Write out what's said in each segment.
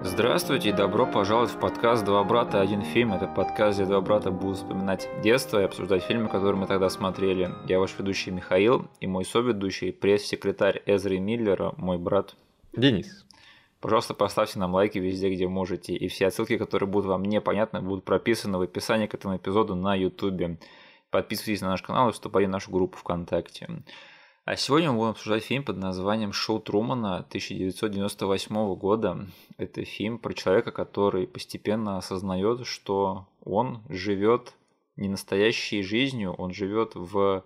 Здравствуйте и добро пожаловать в подкаст «Два брата. Один фильм». Это подкаст, где два брата будут вспоминать детство и обсуждать фильмы, которые мы тогда смотрели. Я ваш ведущий Михаил и мой соведущий, пресс-секретарь Эзри Миллера, мой брат Денис. Пожалуйста, поставьте нам лайки везде, где можете, и все отсылки, которые будут вам непонятны, будут прописаны в описании к этому эпизоду на YouTube. Подписывайтесь на наш канал и вступайте в нашу группу ВКонтакте. А сегодня мы будем обсуждать фильм под названием «Шоу Трумана» 1998 года. Это фильм про человека, который постепенно осознает, что он живет не настоящей жизнью, он живет в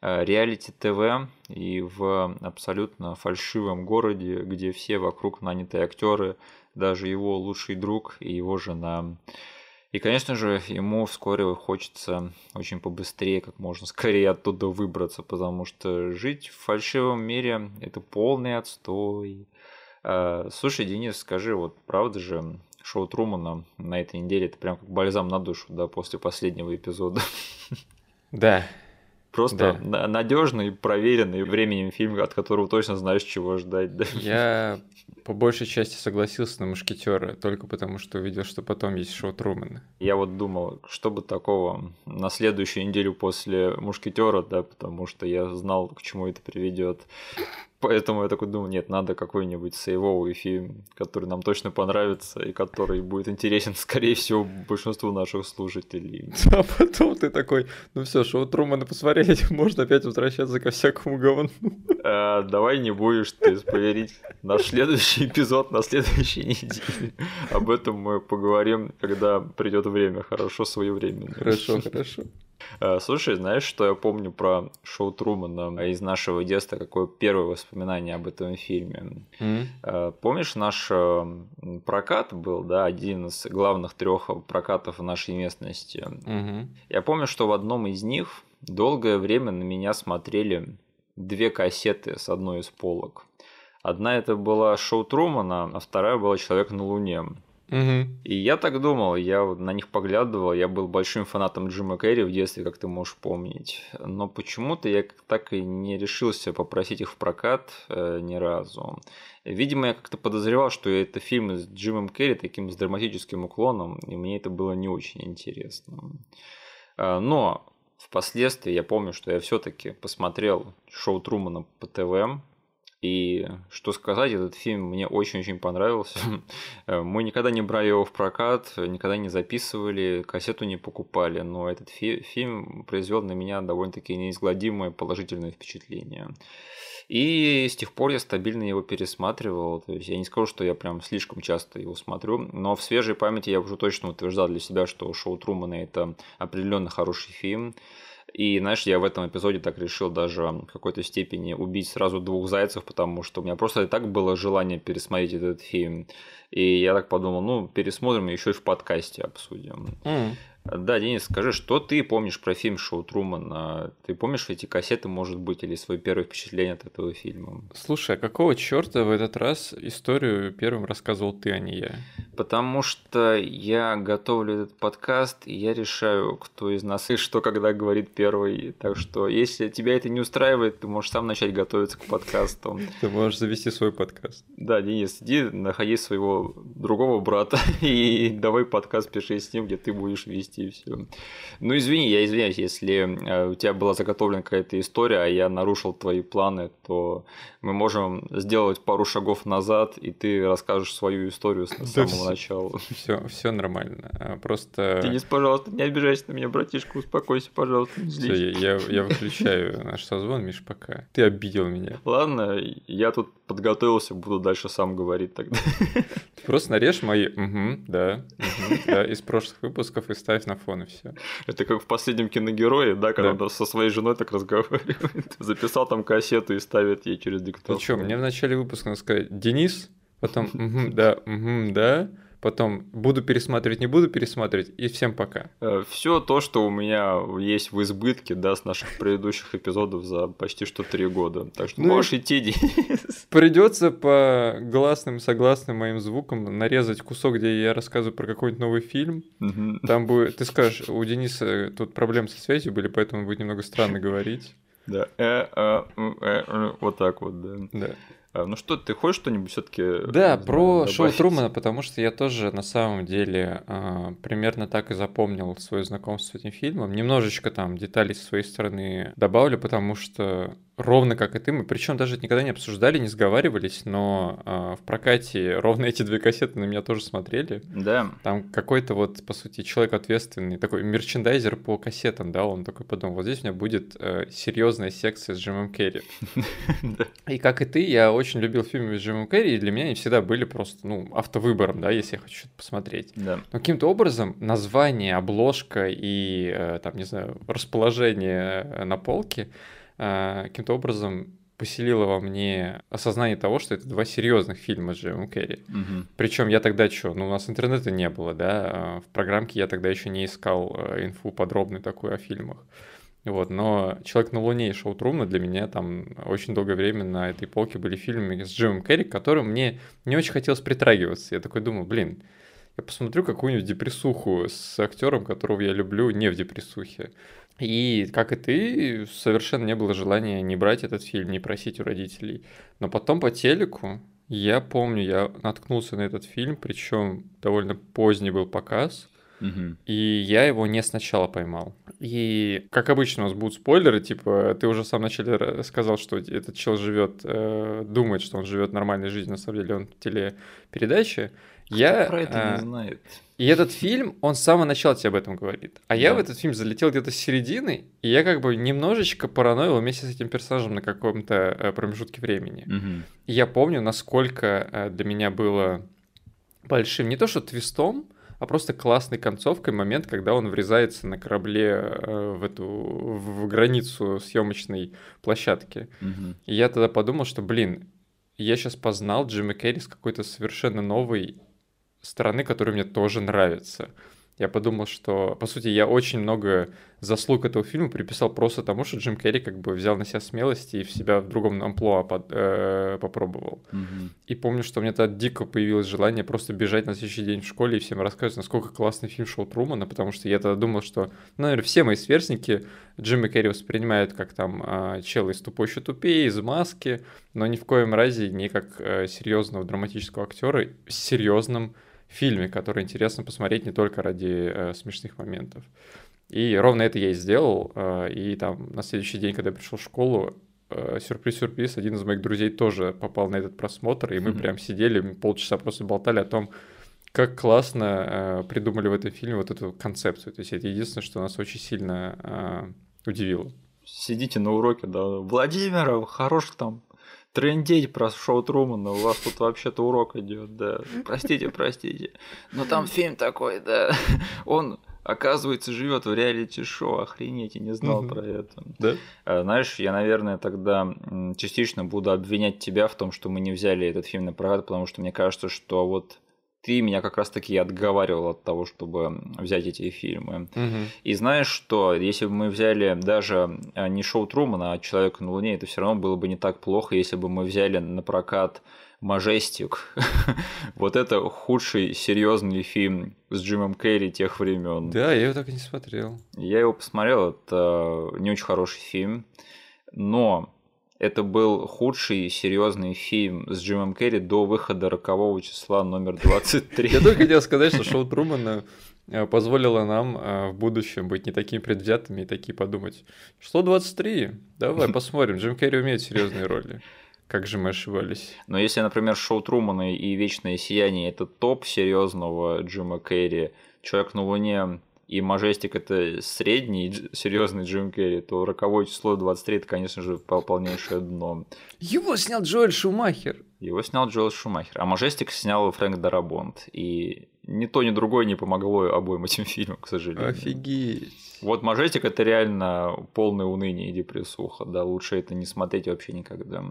э, реалити ТВ и в абсолютно фальшивом городе, где все вокруг нанятые актеры, даже его лучший друг и его жена. И, конечно же, ему вскоре хочется очень побыстрее, как можно скорее оттуда выбраться, потому что жить в фальшивом мире – это полный отстой. А, слушай, Денис, скажи, вот правда же, шоу Трумана на этой неделе это прям как бальзам на душу, да, после последнего эпизода. Да. Просто да. надежный, проверенный временем фильм, от которого точно знаешь, чего ждать. Да? Я по большей части согласился на Мушкетера только потому, что увидел, что потом есть шоу Трумана. Я вот думал, что бы такого на следующую неделю после Мушкетера, да, потому что я знал, к чему это приведет. Поэтому я такой думаю, нет, надо какой-нибудь сейвовый фильм, который нам точно понравится и который будет интересен, скорее всего, большинству наших слушателей. А потом ты такой, ну все, шоу Трумана посмотрели, можно опять возвращаться ко всякому говну. А, давай не будешь ты споверить наш следующий эпизод на следующей неделе. Об этом мы поговорим, когда придет время, хорошо, своевременно. Хорошо, хорошо. А, слушай, знаешь, что я помню про шоу Трумана из нашего детства? Какое первое воспоминание об этом фильме? Mm-hmm. Помнишь, наш э, прокат был, да, один из главных трех прокатов в нашей местности. Mm-hmm. Я помню, что в одном из них долгое время на меня смотрели две кассеты с одной из полок. Одна это была шоу Трумана, а вторая была Человек на Луне. Угу. И я так думал, я на них поглядывал, я был большим фанатом Джима Керри в детстве, как ты можешь помнить. Но почему-то я так и не решился попросить их в прокат э, ни разу. Видимо, я как-то подозревал, что это фильм с Джимом Керри таким с драматическим уклоном, и мне это было не очень интересно. Э, но впоследствии я помню, что я все-таки посмотрел шоу Трумана по ТВ, и что сказать, этот фильм мне очень-очень понравился. Мы никогда не брали его в прокат, никогда не записывали, кассету не покупали, но этот фи- фильм произвел на меня довольно-таки неизгладимое положительное впечатление. И с тех пор я стабильно его пересматривал. То есть я не скажу, что я прям слишком часто его смотрю, но в свежей памяти я уже точно утверждал для себя, что шоу Трумана это определенно хороший фильм. И, знаешь, я в этом эпизоде так решил даже в какой-то степени убить сразу двух зайцев, потому что у меня просто и так было желание пересмотреть этот фильм. И я так подумал, ну, пересмотрим еще и в подкасте обсудим. Mm. Да, Денис, скажи, что ты помнишь про фильм Шоу Трумана? Ты помнишь эти кассеты, может быть, или свои первые впечатления от этого фильма? Слушай, а какого черта в этот раз историю первым рассказывал ты, а не я? Потому что я готовлю этот подкаст, и я решаю, кто из нас и что когда говорит первый. Так что, если тебя это не устраивает, ты можешь сам начать готовиться к подкасту. Ты можешь завести свой подкаст. Да, Денис, иди находи своего другого брата и давай подкаст пиши с ним, где ты будешь вести и все. Ну, извини, я извиняюсь, если э, у тебя была заготовлена какая-то история, а я нарушил твои планы, то мы можем сделать пару шагов назад, и ты расскажешь свою историю с да самого все, начала. Все, все нормально. А просто. Денис, пожалуйста, не обижайся на меня, братишка, успокойся, пожалуйста. Все, я, я выключаю наш созвон, Миш, пока. Ты обидел меня. Ладно, я тут подготовился, буду дальше сам говорить тогда. Просто нарежь мои угу, да, угу, да, из прошлых выпусков и ставь на фон, и все. Это как в последнем киногерое, да, когда да. он со своей женой так разговаривает. Записал там кассету и ставит ей через диктофон. Ты что, мне в начале выпуска надо сказать Денис, потом угу, да, угу, да, потом буду пересматривать, не буду пересматривать, и всем пока. Э, Все то, что у меня есть в избытке, да, с наших предыдущих эпизодов за почти что три года. Так что ну, можешь идти, Денис. Придется по гласным, согласным моим звукам нарезать кусок, где я рассказываю про какой-нибудь новый фильм. Угу. Там будет, ты скажешь, у Дениса тут проблемы со связью были, поэтому будет немного странно говорить. Да, э, э, э, вот так вот, да. Да. А, ну что, ты хочешь что-нибудь все-таки? Да, про добавить? шоу Трумана, потому что я тоже на самом деле э, примерно так и запомнил свое знакомство с этим фильмом. Немножечко там деталей с своей стороны добавлю, потому что ровно как и ты, мы причем даже никогда не обсуждали, не сговаривались, но э, в прокате ровно эти две кассеты на меня тоже смотрели. Да. Там какой-то вот, по сути, человек ответственный, такой мерчендайзер по кассетам, да, он такой подумал, вот здесь у меня будет э, серьезная секция с Джимом Керри. И как и ты, я очень любил фильмы с Джимом Керри, и для меня они всегда были просто, ну, автовыбором, да, если я хочу что-то посмотреть. Да. Но каким-то образом название, обложка и, э, там, не знаю, расположение э, на полке каким-то образом поселило во мне осознание того, что это два серьезных фильма с Джимом Керри. Угу. Причем я тогда что, ну у нас интернета не было, да, а в программке я тогда еще не искал инфу подробную такую о фильмах. Вот, но «Человек на Луне» и «Шоу Трумна» для меня там очень долгое время на этой полке были фильмы с Джимом Керри, к которым мне не очень хотелось притрагиваться. Я такой думаю, блин, я посмотрю какую-нибудь депрессуху с актером, которого я люблю, не в депрессухе. И, как и ты, совершенно не было желания не брать этот фильм, не просить у родителей. Но потом по телеку, я помню, я наткнулся на этот фильм, причем довольно поздний был показ – Угу. И я его не сначала поймал. И, как обычно, у нас будут спойлеры, типа, ты уже в самом начале сказал, что этот чел живет, э, думает, что он живет нормальной жизнью, на самом деле он в телепередаче. Я, Кто про это э, не знает. И этот фильм, он с самого начала тебе об этом говорит. А Да. я в этот фильм залетел где-то с середины, и я как бы немножечко параноил вместе с этим персонажем на каком-то э, промежутке времени. Мгм. И я помню, насколько э, для меня было большим, не то что твистом, а просто классной концовкой момент, когда он врезается на корабле э, в эту в границу съемочной площадки. Мгм. И я тогда подумал, что, блин, я сейчас познал Джима Керри с какой-то совершенно новой стороны, которая мне тоже нравится. Я подумал, что, по сути, я очень много заслуг этого фильма приписал просто тому, что Джим Керри как бы взял на себя смелость и в себя в другом амплуа под- э, попробовал. Мгм. И помню, что у меня тогда дико появилось желание просто бежать на следующий день в школе и всем рассказывать, насколько классный фильм Шоу Трумана, потому что я тогда думал, что, ну, наверное, все мои сверстники Джима Керри воспринимают как там а, чел из «Тупой еще тупее», из «Маски», но ни в коем разе не как э, серьезного драматического актера в серьезном фильме, который интересно посмотреть не только ради э, смешных моментов. И ровно это я и сделал. э, И там на следующий день, когда я пришел в школу, э, сюрприз-сюрприз, один из моих друзей тоже попал на этот просмотр, и мы Мгм. прям сидели, полчаса просто болтали о том, как классно э, придумали в этом фильме вот эту концепцию. То есть это единственное, что нас очень сильно э, удивило. Сидите на уроке, да. Владимиров, хорош там трендеть про шоу Трумана, у вас тут вообще-то урок идет, да. Простите, простите. Но там фильм такой, да. Он, оказывается, живет в реалити-шоу. Охренеть, я не знал Мгм. про это. Да? А, Знаешь, я, наверное, тогда частично буду обвинять тебя в том, что мы не взяли этот фильм на прокат, потому что мне кажется, что вот ты меня как раз-таки отговаривал от того, чтобы взять эти фильмы. И знаешь что, если бы мы взяли даже а, не шоу Трумана, а Человека на Луне, это все равно было бы не так плохо, если бы мы взяли на прокат Мажестик. вот это худший серьезный фильм с Джимом Керри тех времен. Да, я его так и не смотрел. Я его посмотрел, это не очень хороший фильм, но это был худший серьезный фильм с Джимом Керри до выхода рокового числа номер 23. Я только хотел сказать, что шоу Трумана э, позволило нам э, в будущем быть не такими предвзятыми и такие подумать, что 23, давай посмотрим, Джим Керри умеет серьезные роли. Как же мы ошибались. Но если, например, шоу Трумана и Вечное сияние это топ серьезного Джима Керри, Человек на Луне и Мажестик это средний серьезный Джим Керри, то роковое число 23 это, конечно же, пол- полнейшее дно. Его снял Джоэль Шумахер. Его снял Джоэл Шумахер, а Мажестик снял Фрэнк Дарабонт. И ни то, ни другое не помогло обоим этим фильмам, к сожалению. Офигеть. Вот Мажестик это реально полное уныние и депрессуха, да, лучше это не смотреть вообще никогда.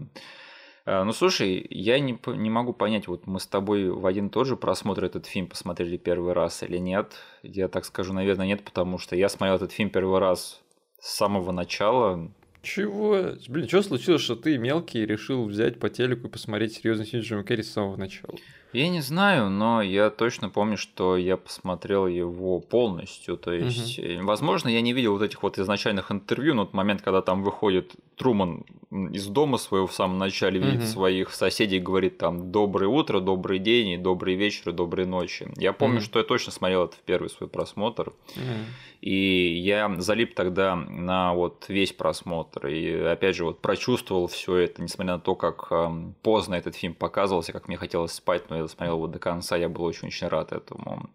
А, Ну слушай, я не, не могу понять, вот мы с тобой в один тот же просмотр этот фильм посмотрели первый раз или нет. Я так скажу, наверное, нет, потому что я смотрел этот фильм первый раз с самого начала. Чего? Блин, что случилось, что ты мелкий решил взять по телеку и посмотреть серьезный фильм с Джимом Керри с самого начала? Я не знаю, но я точно помню, что я посмотрел его полностью. То есть, угу. возможно, я не видел вот этих вот изначальных интервью, но тот момент, когда там выходит Труман из дома своего в самом начале, видит угу. своих соседей, говорит там «доброе утро», «добрый день», и «добрый вечер», и «доброй ночи». Я помню, угу. что я точно смотрел это в первый свой просмотр. Угу. И я залип тогда на вот весь просмотр. И опять же, вот прочувствовал все это, несмотря на то, как поздно этот фильм показывался, как мне хотелось спать, но я досмотрел его до конца, я был очень-очень рад этому.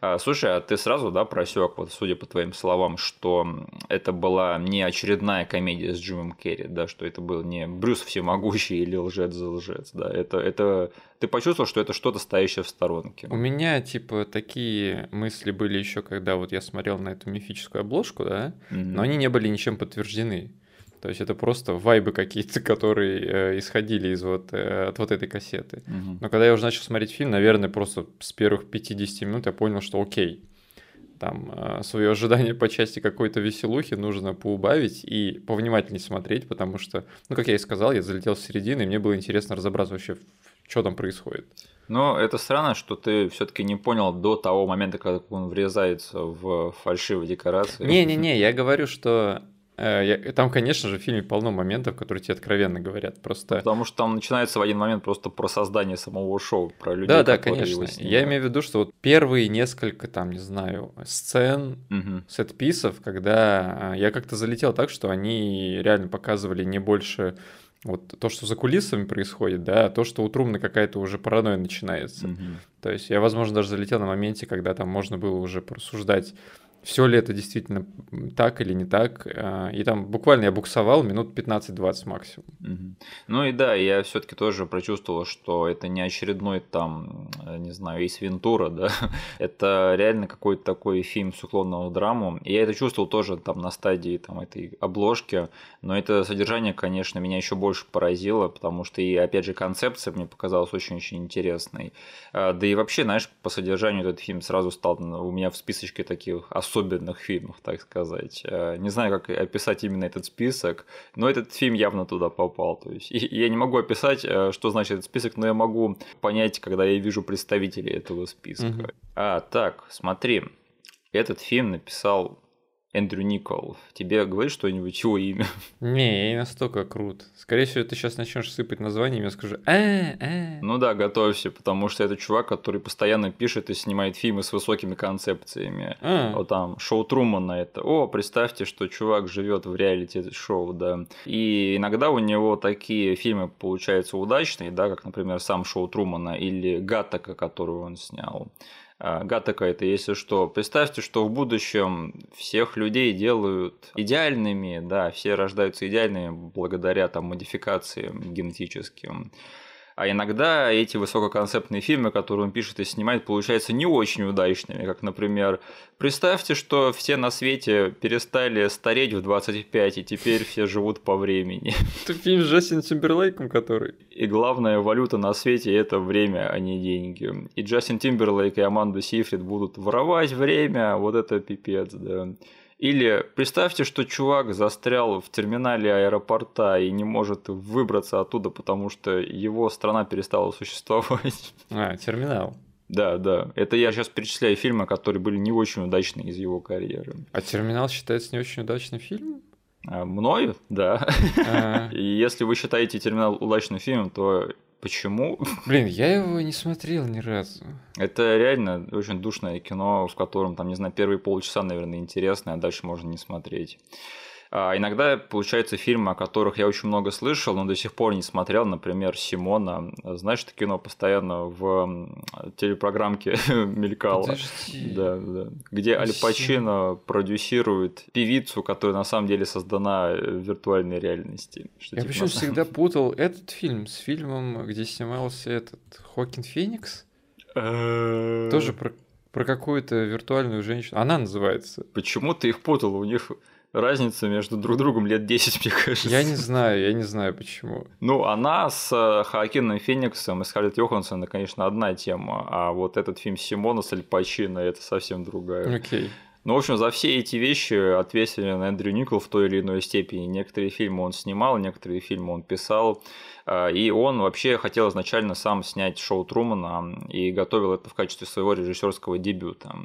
А, слушай, а ты сразу, да, просек, вот судя по твоим словам, что это была не очередная комедия с Джимом Керри, да, что это был не Брюс всемогущий или лжец за лжец, да, это, это ты почувствовал, что это что-то стоящее в сторонке. У меня, типа, такие мысли были еще, когда вот я смотрел на эту мифическую обложку, да, mm-hmm. но они не были ничем подтверждены. То есть это просто вайбы какие-то, которые э, исходили из вот, э, от вот этой кассеты. Угу. Но когда я уже начал смотреть фильм, наверное, просто с первых 50 минут я понял, что окей, там э, свое ожидание по части какой-то веселухи нужно поубавить и повнимательнее смотреть, потому что, ну, как я и сказал, я залетел в середину, и мне было интересно разобраться вообще, что там происходит. Но это странно, что ты все-таки не понял до того момента, когда он врезается в фальшивые декорации. Не-не-не, я говорю, что там, конечно же, в фильме полно моментов, которые тебе откровенно говорят. Просто... Потому что там начинается в один момент просто про создание самого шоу, про людей, Да, да, конечно. Я имею в виду, что вот первые несколько, там, не знаю, сцен, угу. сет-писов, когда а, я как-то залетел так, что они реально показывали не больше вот то, что за кулисами происходит, да, а то, что у Трумна какая-то уже паранойя начинается. Угу. То есть я, возможно, даже залетел на моменте, когда там можно было уже порассуждать все ли это действительно так или не так. А, и там буквально я буксовал минут 15-20 максимум. Ну и да, я все-таки тоже прочувствовал, что это не очередной там, не знаю, Эйс Вентура, да, это реально какой-то такой фильм с уклоном в драму. И я это чувствовал тоже там на стадии там, этой обложки, но это содержание, конечно, меня еще больше поразило, потому что и опять же концепция мне показалась очень-очень интересной. А, да и вообще, знаешь, по содержанию этот фильм сразу стал у меня в списочке таких особенных фильмов, так сказать. Э, не знаю, как описать именно этот список, но этот фильм явно туда попал. То есть я не могу описать, э, что значит этот список, но я могу понять, когда я вижу представителей этого списка. Угу. А, так, смотри. Этот фильм написал Эндрю Никол. Тебе говорит что-нибудь его имя? Не, я не настолько крут. Скорее всего, ты сейчас начнешь сыпать названиями, я скажу э, э. Ну да, готовься, потому что это чувак, который постоянно пишет и снимает фильмы с высокими концепциями. А. Вот там шоу Трумана это. О, представьте, что чувак живет в реалити-шоу, да. И иногда у него такие фильмы получаются удачные, да, как, например, сам шоу Трумана или Гаттака, которую он снял. А, Гатака это, если что. Представьте, что в будущем всех людей делают идеальными, да, все рождаются идеальными благодаря там модификациям генетическим. А иногда эти высококонцептные фильмы, которые он пишет и снимает, получаются не очень удачными. Как, например, представьте, что все на свете перестали стареть в 25, и теперь все живут по времени. Это фильм с Джастином Тимберлейком, который... И главная валюта на свете – это время, а не деньги. И Джастин Тимберлейк и Аманда Сейфрид будут воровать время, вот это пипец, да. Или представьте, что чувак застрял в терминале аэропорта и не может выбраться оттуда, потому что его страна перестала существовать. А, терминал. Да, да. Это я сейчас перечисляю фильмы, которые были не очень удачные из его карьеры. А терминал считается не очень удачным фильмом? А, мною, да. А. И если вы считаете терминал удачным фильмом, то Почему? Блин, я его не смотрел ни разу. Это реально очень душное кино, в котором, там, не знаю, первые полчаса, наверное, интересно, а дальше можно не смотреть. А иногда получаются фильмы, о которых я очень много слышал, но до сих пор не смотрел. Например, Симона. Знаешь, это кино постоянно в телепрограммке мелькало. Подожди. Да, да. Где Аль Пачино продюсирует певицу, которая на самом деле создана в виртуальной реальности. Что, я типа, почему самом... всегда путал этот фильм с фильмом, где снимался этот Хокин Феникс. Э. Тоже про про какую-то виртуальную женщину. Она называется. Почему ты их путал? У них разница между друг другом лет 10, мне кажется. Я не знаю, я не знаю почему. Ну, она с э, Хоакином Фениксом и Скарлетт Йоханссон, конечно, одна тема, а вот этот фильм Симона с Аль Пачино – это совсем другая. Окей. Ну, в общем, за все эти вещи ответственен Эндрю Никол в той или иной степени. Некоторые фильмы он снимал, некоторые фильмы он писал. А, и он вообще хотел изначально сам снять шоу Трумана и готовил это в качестве своего режиссерского дебюта.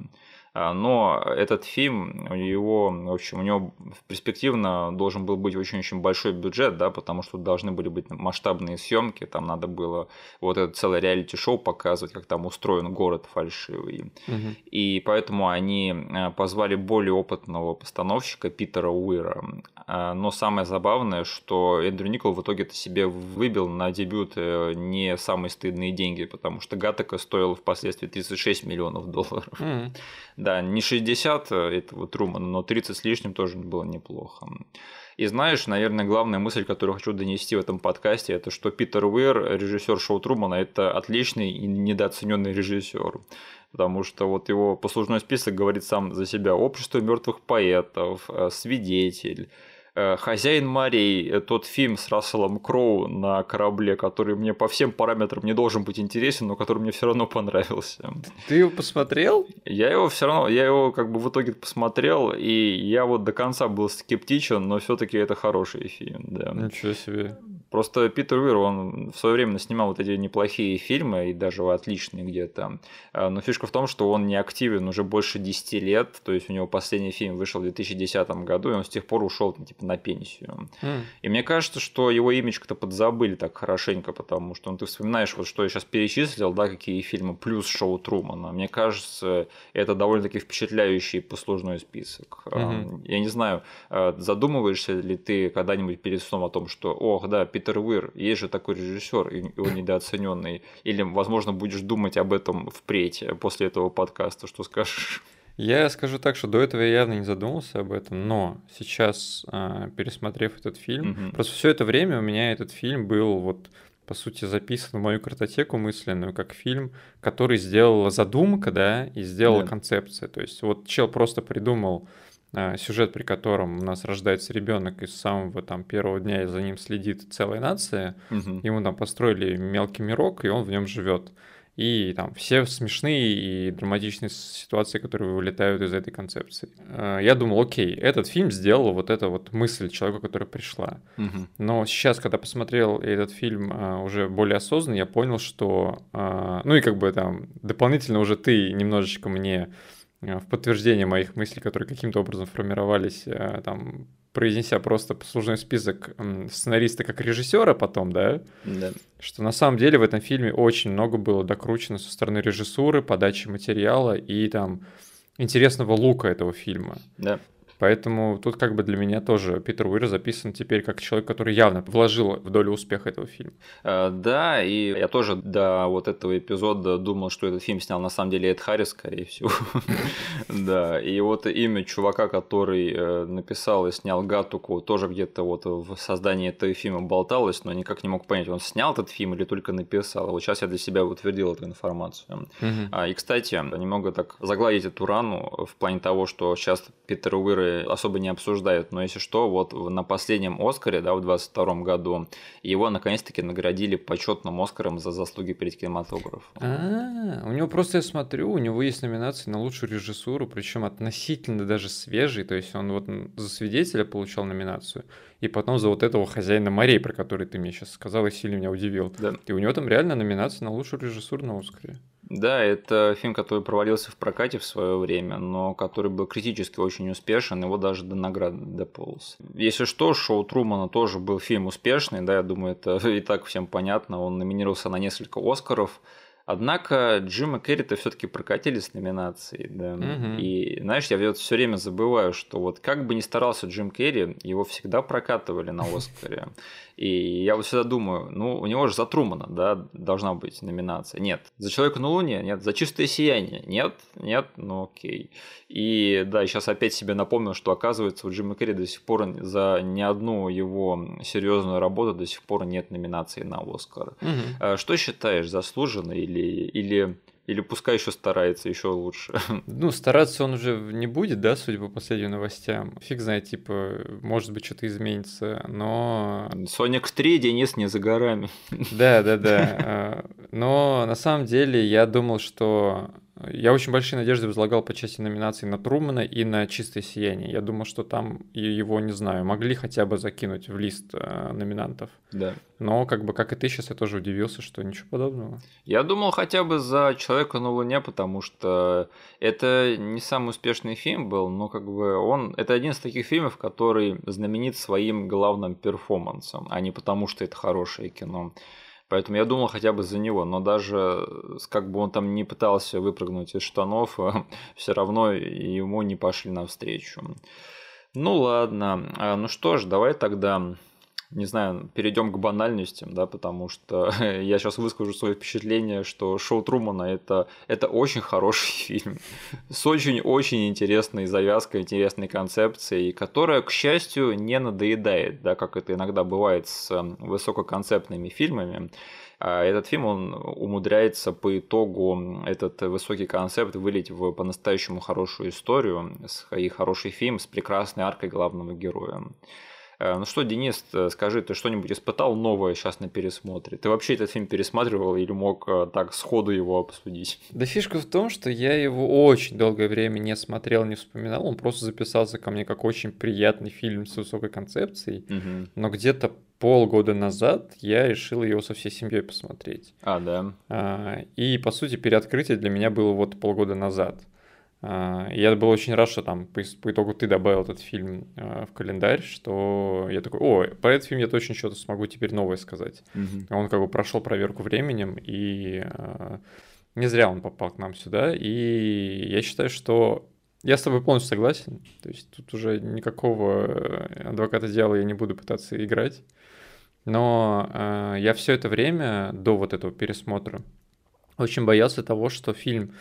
А, но этот фильм, его, в общем, у него перспективно должен был быть очень-очень большой бюджет, да, потому что должны были быть масштабные съемки, там надо было вот это целое реалити-шоу показывать, как там устроен город фальшивый. Угу. И поэтому они а, позвали более опытного постановщика Питера Уира. А, но самое забавное, что Эндрю Никол в итоге-то себе выбил на дебют э, не самые стыдные деньги, потому что Гатака стоила впоследствии 36 миллионов долларов. Mm. Да, не 60 э, этого Трумана, но 30 с лишним тоже было неплохо. И знаешь, наверное, главная мысль, которую хочу донести в этом подкасте, это что Питер Уэр, режиссер шоу Трумана, это отличный и недооцененный режиссер. Потому что вот его послужной список говорит сам за себя. Общество мертвых поэтов, э, свидетель, «Хозяин морей», э, тот фильм с Расселом Кроу на корабле, который мне по всем параметрам не должен быть интересен, но который мне все равно понравился. Ты его посмотрел? Я его все равно, я его как бы в итоге посмотрел, и я вот до конца был скептичен, но все-таки это хороший фильм, да. Ничего себе. Просто Питер Уир, он в свое время снимал вот эти неплохие фильмы, и даже отличные где-то. А, но фишка в том, что он не активен уже больше 10 лет, то есть у него последний фильм вышел в 2010 году, и он с тех пор ушел типа, на пенсию. Mm. И мне кажется, что его имидж как-то подзабыли так хорошенько, потому что ну, ты вспоминаешь, вот что я сейчас перечислил, да, какие фильмы, плюс шоу Трумана. Мне кажется, это довольно-таки впечатляющий послужной список. Mm-hmm. Я не знаю, а, задумываешься ли ты когда-нибудь перед сном о том, что, ох, да, Питер Питер Уир, есть же такой режиссер, он недооцененный. Или, возможно, будешь думать об этом впредь после этого подкаста, что скажешь? Я скажу так, что до этого я явно не задумывался об этом, но сейчас, а, пересмотрев этот фильм, угу. просто все это время у меня этот фильм был вот по сути, записан в мою картотеку мысленную как фильм, который сделала задумка, да, и сделала да. концепция. То есть вот чел просто придумал сюжет, при котором у нас рождается ребенок, и с самого там первого дня за ним следит целая нация, угу. ему там построили мелкий мирок, и он в нем живет. И там все смешные и драматичные ситуации, которые вылетают из этой концепции. А, я думал, окей, этот фильм сделал вот эта вот мысль человека, которая пришла. Угу. Но сейчас, когда посмотрел этот фильм а, уже более осознанно, я понял, что... Ну и как бы там дополнительно уже ты немножечко мне в подтверждение моих мыслей, которые каким-то образом формировались, э, там, произнеся просто послужной список сценариста как режиссера потом, да? Да. Что на самом деле в этом фильме очень много было докручено со стороны режиссуры, подачи материала и там интересного лука этого фильма. Да. Поэтому тут как бы для меня тоже Питер Уир записан теперь как человек, который явно вложил в долю успеха этого фильма. Э, да, и я тоже до вот этого эпизода думал, что этот фильм снял на самом деле Эд Харрис, скорее всего. Да, и вот имя чувака, который э, написал и снял Гатуку, тоже где-то вот в создании этого фильма болталось, но никак не мог понять, он снял этот фильм или только написал. Вот сейчас я для себя утвердил эту информацию. А, и, кстати, немного так загладить эту рану в плане того, что сейчас Питер Особо не обсуждают, но если что, вот на последнем Оскаре, да, в 22 году, его наконец-таки наградили почетным Оскаром за заслуги перед кинематографом. А, у него просто, я смотрю, у него есть номинации на лучшую режиссуру, причем относительно даже свежий, то есть он вот за свидетеля получал номинацию, и потом за вот этого хозяина морей, про который ты мне сейчас сказал и сильно меня удивил. Да. И у него там реально номинация на лучшую режиссуру на Оскаре. Да, это фильм, который провалился в прокате в свое время, но который был критически очень успешен, его даже до награды дополз. Если что, шоу Трумана тоже был фильм успешный, да, я думаю, это и так всем понятно, он номинировался на несколько Оскаров, Однако Джима Керрита все-таки прокатили с номинацией, да. Угу. И знаешь, я вот все время забываю, что вот как бы ни старался Джим Керри, его всегда прокатывали на Оскаре. И я вот всегда думаю, ну, у него же за Трумана, да, должна быть номинация. Нет. За Человека на Луне? Нет. За Чистое Сияние? Нет. Нет. Ну, окей. И да, сейчас опять себе напомнил, что оказывается у Джима Керри до сих пор за ни одну его серьезную работу до сих пор нет номинации на Оскар. Угу. Что считаешь, заслуженно или, или или пускай еще старается, еще лучше. Ну, стараться он уже не будет, да, судя по последним новостям. Фиг знает, типа, может быть, что-то изменится, но... Sonic 3, Денис, не за горами. Да, да, да. А, но на самом деле я думал, что я очень большие надежды возлагал по части номинаций на Трумана и на «Чистое сияние». Я думал, что там его, не знаю, могли хотя бы закинуть в лист э, номинантов. Да. Но, как бы, как и ты, сейчас я тоже удивился, что ничего подобного. Я думал хотя бы за «Человека на Луне», потому что это не самый успешный фильм был, но как бы он... Это один из таких фильмов, который знаменит своим главным перформансом, а не потому, что это хорошее кино. Поэтому я думал хотя бы за него, но даже как бы он там не пытался выпрыгнуть из штанов, все равно ему не пошли навстречу. Ну ладно, а, ну что ж, давай тогда не знаю, перейдем к банальностям, да, потому что я сейчас выскажу свое впечатление, что шоу Трумана это, это очень хороший фильм с очень-очень интересной завязкой, интересной концепцией, которая, к счастью, не надоедает, да, как это иногда бывает с высококонцептными фильмами. А этот фильм, он умудряется по итогу этот высокий концепт вылить в по-настоящему хорошую историю и хороший фильм с прекрасной аркой главного героя. Э, ну что, Денис, э, скажи, ты что-нибудь испытал новое сейчас на пересмотре? Ты вообще этот фильм пересматривал или мог э, так сходу его обсудить? Да фишка в том, что я его очень долгое время не смотрел, не вспоминал. Он просто записался ко мне как очень приятный фильм с высокой концепцией. Угу. Но где-то полгода назад я решил его со всей семьей посмотреть. А, да. А, и, по сути, переоткрытие для меня было вот полгода назад. А, я был очень рад, что там по, итогу ты добавил этот фильм а, в календарь, что я такой, о, по этому фильму я точно что-то смогу теперь новое сказать. Mm-hmm. Он как бы прошел проверку временем, и а, не зря он попал к нам сюда. И я считаю, что я с тобой полностью согласен. То есть тут уже никакого э, адвоката дьявола я не буду пытаться играть. Но э, я все это время до вот этого пересмотра очень боялся того, что фильм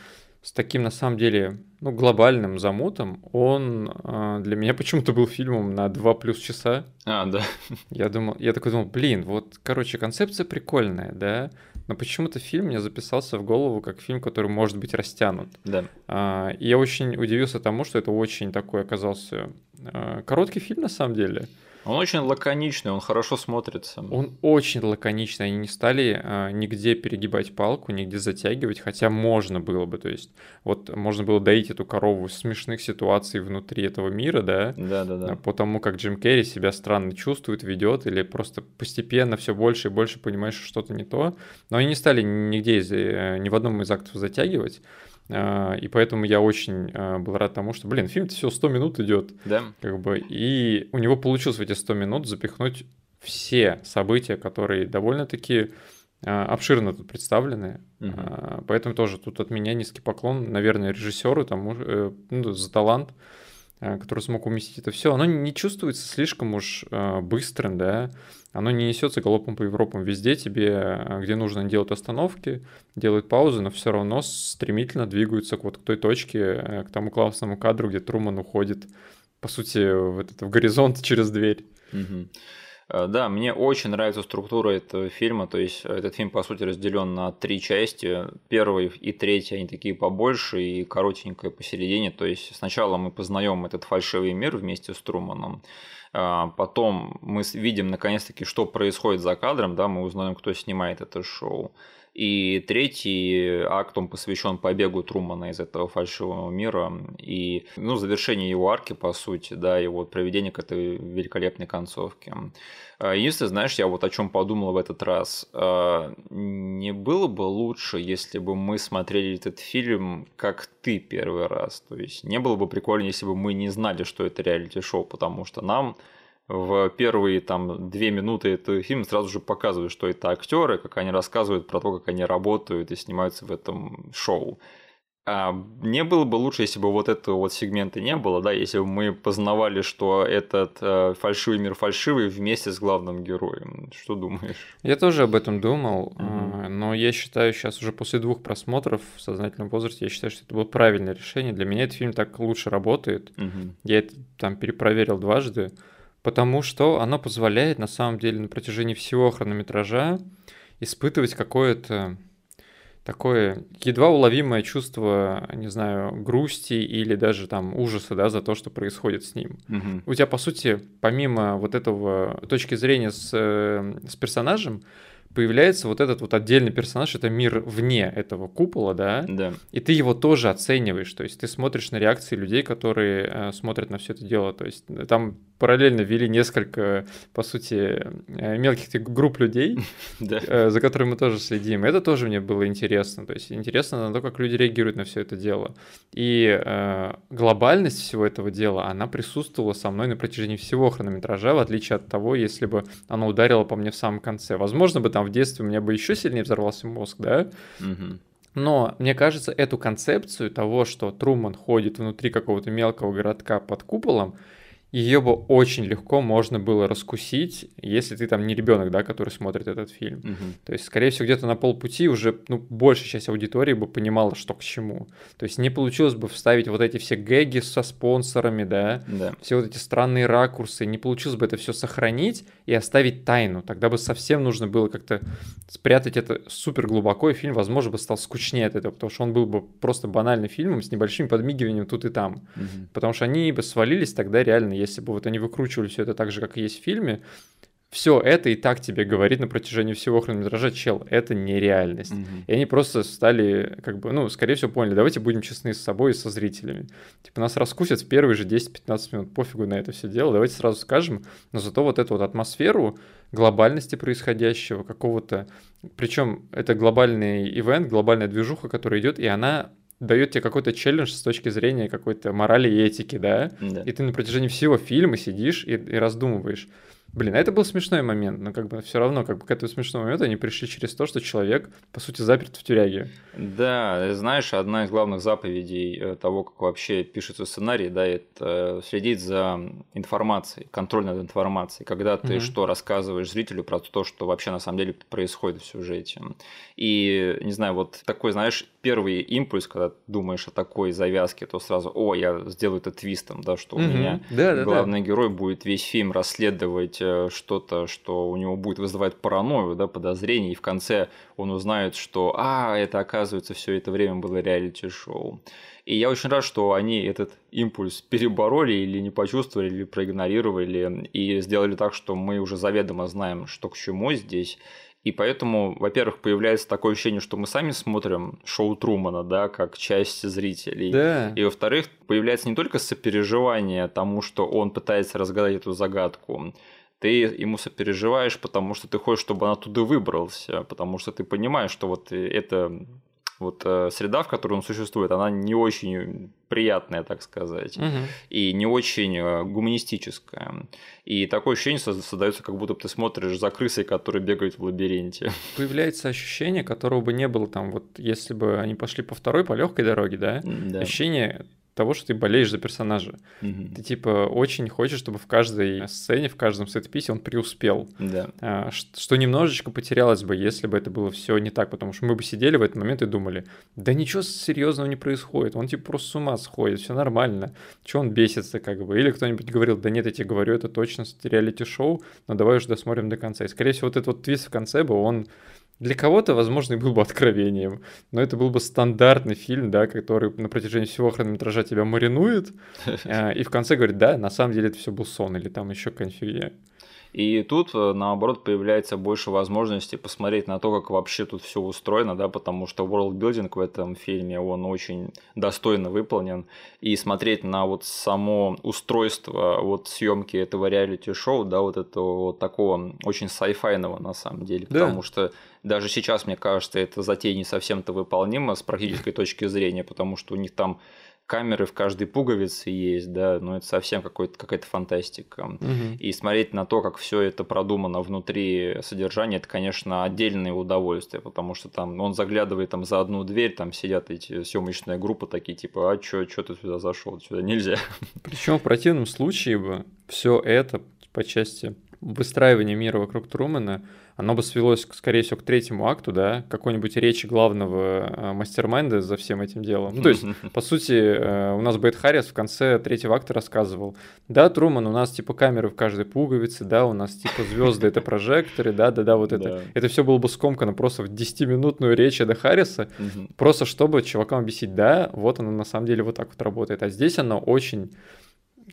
с таким, на самом деле, ну, глобальным замутом, он э, для меня почему-то был фильмом на 2 плюс часа. А, да. Я думал, я такой думал, блин, вот, короче, концепция прикольная, да, но почему-то фильм мне записался в голову как фильм, который может быть растянут. Да. А, и я очень удивился тому, что это очень такой оказался а, короткий фильм на самом деле. Он очень лаконичный, он хорошо смотрится. Он очень лаконичный, они не стали а, нигде перегибать палку, нигде затягивать, хотя можно было бы, то есть вот можно было доить эту корову смешных ситуаций внутри этого мира, да? Да, да, да. По тому, как Джим Керри себя странно чувствует, ведет, или просто постепенно все больше и больше понимаешь, что что-то не то. Но они не стали нигде, э, ни в одном из актов затягивать. А, и поэтому я очень а, был рад тому, что, блин, фильм всего 100 минут идет. Да. Как бы, и у него получилось в эти 100 минут запихнуть все события, которые довольно-таки а, обширно тут представлены. Угу. Поэтому тоже тут от меня низкий поклон, наверное, режиссеру тому, э, ну, за талант, который смог уместить это все. Оно не чувствуется слишком уж быстрым, да оно не несется галопом по Европам. Везде тебе, э, где нужно, делать остановки, делают паузы, но все равно стремительно двигаются к вот к той точке, э, к тому классному кадру, где Труман уходит, по сути, в, этот, в горизонт через дверь. Угу. Да, мне очень нравится структура этого фильма. То есть этот фильм, по сути, разделен на три части. Первый и третий, они такие побольше и коротенькие посередине. То есть сначала мы познаем этот фальшивый мир вместе с Труманом. А, потом мы видим наконец-таки, что происходит за кадром, да, мы узнаем, кто снимает это шоу. И третий акт, он посвящен побегу Трумана из этого фальшивого мира и, ну, завершение его арки, по сути, да, и вот проведение к этой великолепной концовке. А, единственное, знаешь, я вот о чем подумал в этот раз. А, не было бы лучше, если бы мы смотрели этот фильм как ты первый раз. То есть не было бы прикольно, если бы мы не знали, что это реалити-шоу, потому что нам в первые там две минуты этого фильма сразу же показывают, что это актеры, как они рассказывают про то, как они работают и снимаются в этом шоу. А мне было бы лучше, если бы вот этого вот сегмента не было, да, если бы мы познавали, что этот э, фальшивый мир фальшивый вместе с главным героем. Что думаешь? Я тоже об этом думал, угу. но я считаю сейчас уже после двух просмотров в сознательном возрасте, я считаю, что это было правильное решение. Для меня этот фильм так лучше работает. Угу. Я это там перепроверил дважды потому что оно позволяет на самом деле на протяжении всего хронометража испытывать какое-то такое едва уловимое чувство, не знаю, грусти или даже там ужаса, да, за то, что происходит с ним. Угу. У тебя, по сути, помимо вот этого точки зрения с, э, с персонажем, появляется вот этот вот отдельный персонаж, это мир вне этого купола, да? Да. И ты его тоже оцениваешь, то есть ты смотришь на реакции людей, которые э, смотрят на все это дело, то есть э, там параллельно ввели несколько, по сути, э, мелких групп людей, э, за которыми мы тоже следим. Это тоже мне было интересно, то есть интересно на то, как люди реагируют на все это дело. И э, глобальность всего этого дела, она присутствовала со мной на протяжении всего хронометража, в отличие от того, если бы оно ударило по мне в самом конце. Возможно бы там в детстве у меня бы еще сильнее взорвался мозг, да? Но мне кажется, эту концепцию того, что Труман ходит внутри какого-то мелкого городка под куполом, ее бы очень легко можно было раскусить, если ты там не ребенок, да, который смотрит этот фильм. Угу. То есть, скорее всего, где-то на полпути уже ну, большая часть аудитории бы понимала, что к чему. То есть не получилось бы вставить вот эти все гэги со спонсорами, да, да. все вот эти странные ракурсы, не получилось бы это все сохранить и оставить тайну. Тогда бы совсем нужно было как-то спрятать это супер глубоко, и фильм, возможно, бы стал скучнее от этого, потому что он был бы просто банальным фильмом с небольшим подмигиванием тут и там. Угу. Потому что они бы свалились тогда реально если бы вот они выкручивали все это так же, как и есть в фильме, все это и так тебе говорит на протяжении всего хронометража, чел, это нереальность. Угу. И они просто стали, как бы, ну, скорее всего, поняли, давайте будем честны с собой и со зрителями. Типа нас раскусят в первые же 10-15 минут, пофигу на это все дело, давайте сразу скажем, но зато вот эту вот атмосферу глобальности происходящего, какого-то... Причем это глобальный ивент, глобальная движуха, которая идет, и она дает тебе какой-то челлендж с точки зрения какой-то морали и этики, да? да. И ты на протяжении всего фильма сидишь и, и раздумываешь. Блин, а это был смешной момент, но как бы все равно как бы к этому смешному моменту они пришли через то, что человек, по сути, заперт в тюряге. Да, знаешь, одна из главных заповедей э, того, как вообще пишется сценарий, да, это следить за информацией, контроль над информацией, когда ты угу. что рассказываешь зрителю про то, что вообще на самом деле происходит в сюжете. И, не знаю, вот такой, знаешь, первый импульс, когда думаешь о такой завязке, то сразу, о, я сделаю это твистом, да, что у меня да, главный да. герой будет весь фильм расследовать Э, что-то, что у него будет вызывать паранойю, да, подозрение, и в конце он узнает, что, а, это оказывается все это время было реалити-шоу. И я очень рад, что они этот импульс перебороли или не почувствовали, или проигнорировали, и сделали так, что мы уже заведомо знаем, что к чему здесь. И поэтому, во-первых, появляется такое ощущение, что мы сами смотрим шоу Трумана, да, как часть зрителей. Да. И во-вторых, появляется не только сопереживание тому, что он пытается разгадать эту загадку, ты ему сопереживаешь, потому что ты хочешь, чтобы он оттуда выбрался, потому что ты понимаешь, что вот эта вот э, среда, в которой он существует, она не очень приятная, так сказать, угу. и не очень э, гуманистическая. И такое ощущение создается, как будто ты смотришь за крысой, которая бегает в лабиринте. Появляется ощущение, которого бы не было там, вот если бы они пошли по второй, по легкой дороге, да? да. Ощущение того, что ты болеешь за персонажа. Угу. Ты типа очень хочешь, чтобы в каждой сцене, в каждом сетписе он преуспел. Да. А, что немножечко потерялось бы, если бы это было все не так, потому что мы бы сидели в этот момент и думали, да ничего серьезного не происходит, он типа просто с ума сходит, все нормально, что он бесится как бы. Или кто-нибудь говорил, да нет, я тебе говорю, это точно реалити-шоу, но давай уже досмотрим до конца. И скорее всего вот этот вот твист в конце бы, он для кого-то, возможно, и был бы откровением, но это был бы стандартный фильм, да, который на протяжении всего хронометража тебя маринует, э, и в конце говорит, да, на самом деле это все был сон, или там еще какая-нибудь фигня. И тут, э, наоборот, появляется больше возможностей посмотреть на то, как вообще тут все устроено, да, потому что world building в этом фильме, он очень достойно выполнен. И смотреть на вот само устройство вот съемки этого реалити-шоу, да, вот этого вот такого очень сайфайного на самом деле, да. потому что даже сейчас, мне кажется, эта затея не совсем-то выполнима с практической точки зрения, потому что у них там камеры в каждой пуговице есть, да, но это совсем какая-то фантастика. Угу. И смотреть на то, как все это продумано внутри содержания, это, конечно, отдельное удовольствие, потому что там он заглядывает там за одну дверь, там сидят эти съемочная группа такие, типа, а чё, чё ты сюда зашел, сюда нельзя. Причем в противном случае бы все это по части выстраивания мира вокруг Трумана оно бы свелось, скорее всего, к третьему акту, да, какой-нибудь речи главного э, mastermind а за всем этим делом. Ну, то есть, по сути, э, у нас Эд Харрис в конце третьего акта рассказывал, да, Труман, у нас типа камеры в каждой пуговице, да, у нас типа звезды это прожекторы, да, да, да, вот это. Это все было бы скомкано просто в 10-минутную речь Эда Харриса, просто чтобы чувакам объяснить, да, вот оно на самом деле вот так вот работает. А здесь оно очень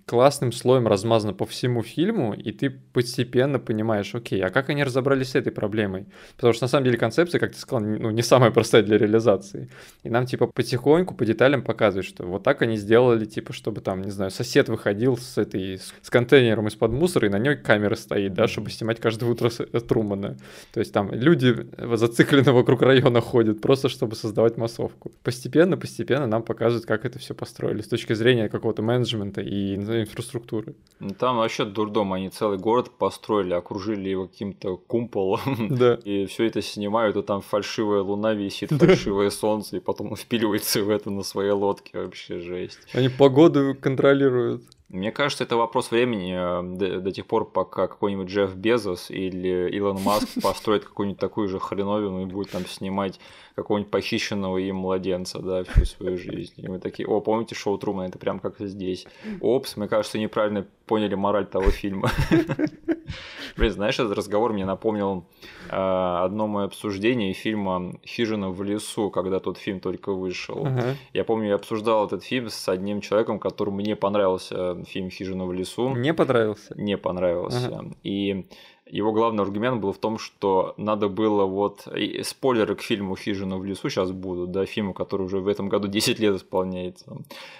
классным слоем размазано по всему фильму, и ты постепенно понимаешь, окей, а как они разобрались с этой проблемой? Потому что на самом деле концепция, как ты сказал, ну, не самая простая для реализации. И нам типа потихоньку, по деталям показывают, что вот так они сделали, типа, чтобы там, не знаю, сосед выходил с этой, с контейнером из-под мусора, и на ней камера стоит, да, чтобы снимать каждое утро э, Трумана. То есть там люди зациклены вокруг района ходят, просто чтобы создавать массовку. Постепенно, постепенно нам показывают, как это все построили с точки зрения какого-то менеджмента и инфраструктуры. Ну, там вообще дурдом, они целый город построили, окружили его каким-то кумполом, да. и все это снимают, и там фальшивая луна висит, фальшивое солнце, и потом впиливается в это на своей лодке, вообще жесть. Они погоду контролируют. Мне кажется, это вопрос времени э, до, до тех пор, пока какой-нибудь Джефф Безос или Илон Маск построит какую-нибудь такую же хреновину и будет там снимать какого-нибудь похищенного им младенца, да, всю свою жизнь. И мы такие, о, помните шоу Трумана, это прям как здесь. Опс, мы, кажется, неправильно поняли мораль того фильма. Блин, знаешь, этот разговор мне напомнил э, одно мое обсуждение фильма «Хижина в лесу», когда тот фильм только вышел. Я помню, я обсуждал этот фильм с одним человеком, которому мне понравился фильм «Хижина в лесу». Не понравился? Не понравился. Ага. И его главный аргумент был в том, что надо было вот... И спойлеры к фильму «Хижина в лесу» сейчас будут, да, фильму, который уже в этом году 10 лет исполняется.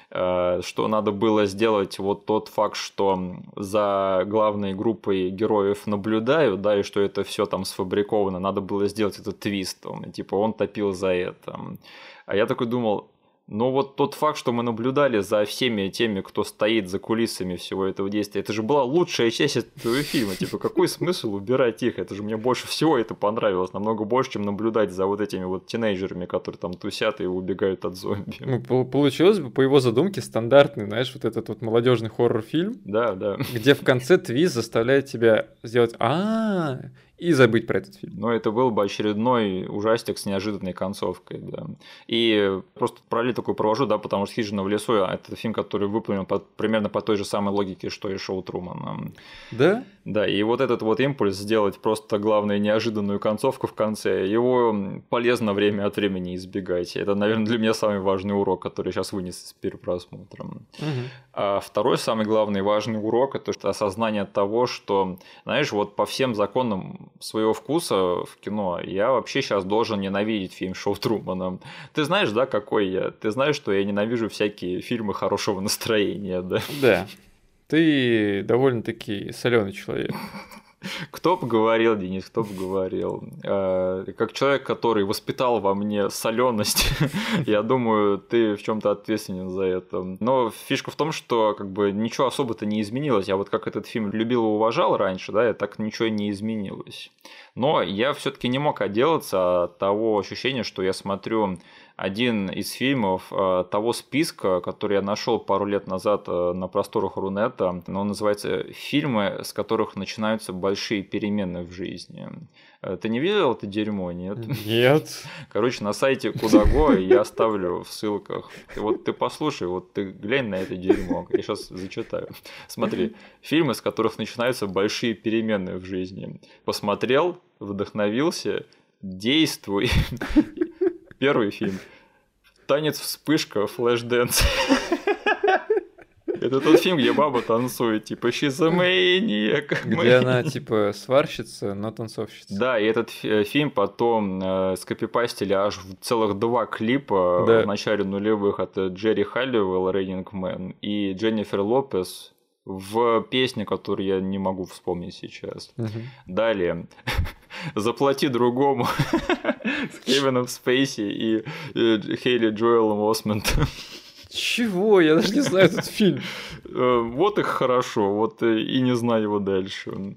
Э, что надо было сделать вот тот факт, что за главной группой героев наблюдают, да, и что это все там сфабриковано, надо было сделать этот твист, он, типа он топил за это. А я такой думал, но вот тот факт, что мы наблюдали за всеми теми, кто стоит за кулисами всего этого действия, это же была лучшая часть этого фильма. Типа, какой смысл убирать их? Это же мне больше всего это понравилось. Намного больше, чем наблюдать за вот этими вот тинейджерами, которые там тусят и убегают от зомби. Ну, получилось бы, по его задумке, стандартный, знаешь, вот этот вот молодежный хоррор-фильм. Да, да. Где в конце твист заставляет тебя сделать а и забыть про этот фильм. Но это был бы очередной ужастик с неожиданной концовкой, да. И просто параллель такой провожу, да, потому что «Хижина в лесу» — это фильм, который выполнен по, примерно по той же самой логике, что и «Шоу Трумана». Да? Да, и вот этот вот импульс сделать просто главную неожиданную концовку в конце, его полезно время от времени избегать. Это, наверное, для меня самый важный урок, который сейчас вынес с перепросмотром. Угу. А второй самый главный важный урок – это осознание того, что, знаешь, вот по всем законам своего вкуса в кино я вообще сейчас должен ненавидеть фильм «Шоу Трумана». Ты знаешь, да, какой я? Ты знаешь, что я ненавижу всякие фильмы хорошего настроения, да? Да. Ты довольно-таки соленый человек. Кто бы говорил, Денис, кто бы говорил. Э, как человек, который воспитал во мне соленость, я думаю, ты в чем-то ответственен за это. Но фишка в том, что как бы ничего особо-то не изменилось. Я вот как этот фильм любил и уважал раньше, да, и так ничего не изменилось. Но я все-таки не мог отделаться от того ощущения, что я смотрю один из фильмов э, того списка, который я нашел пару лет назад э, на просторах Рунета. Он называется «Фильмы, с которых начинаются большие перемены в жизни». Э, ты не видел это дерьмо, нет? Нет. Короче, на сайте KudaGo я оставлю в ссылках. Вот ты послушай, вот ты глянь на это дерьмо. Я сейчас зачитаю. Смотри, фильмы, с которых начинаются большие перемены в жизни. Посмотрел, вдохновился, действуй Первый фильм. Танец вспышка, Flashdance. Это тот фильм, где баба танцует, типа she's maniac. Где она, типа, сварщица, но танцовщица. Да, и этот фильм потом э, скопипастили аж в целых два клипа Да. в начале нулевых от Джерри Халливелл, Рейнинг Мэн, и Дженнифер Лопес в песне, которую я не могу вспомнить сейчас. Мгм. Далее. Заплати другому с Кевином Спейси и э, Хейли Джоэлом Осментом. Чего? Я даже не знаю этот фильм. Э, Вот их хорошо, вот э, и не знаю его дальше.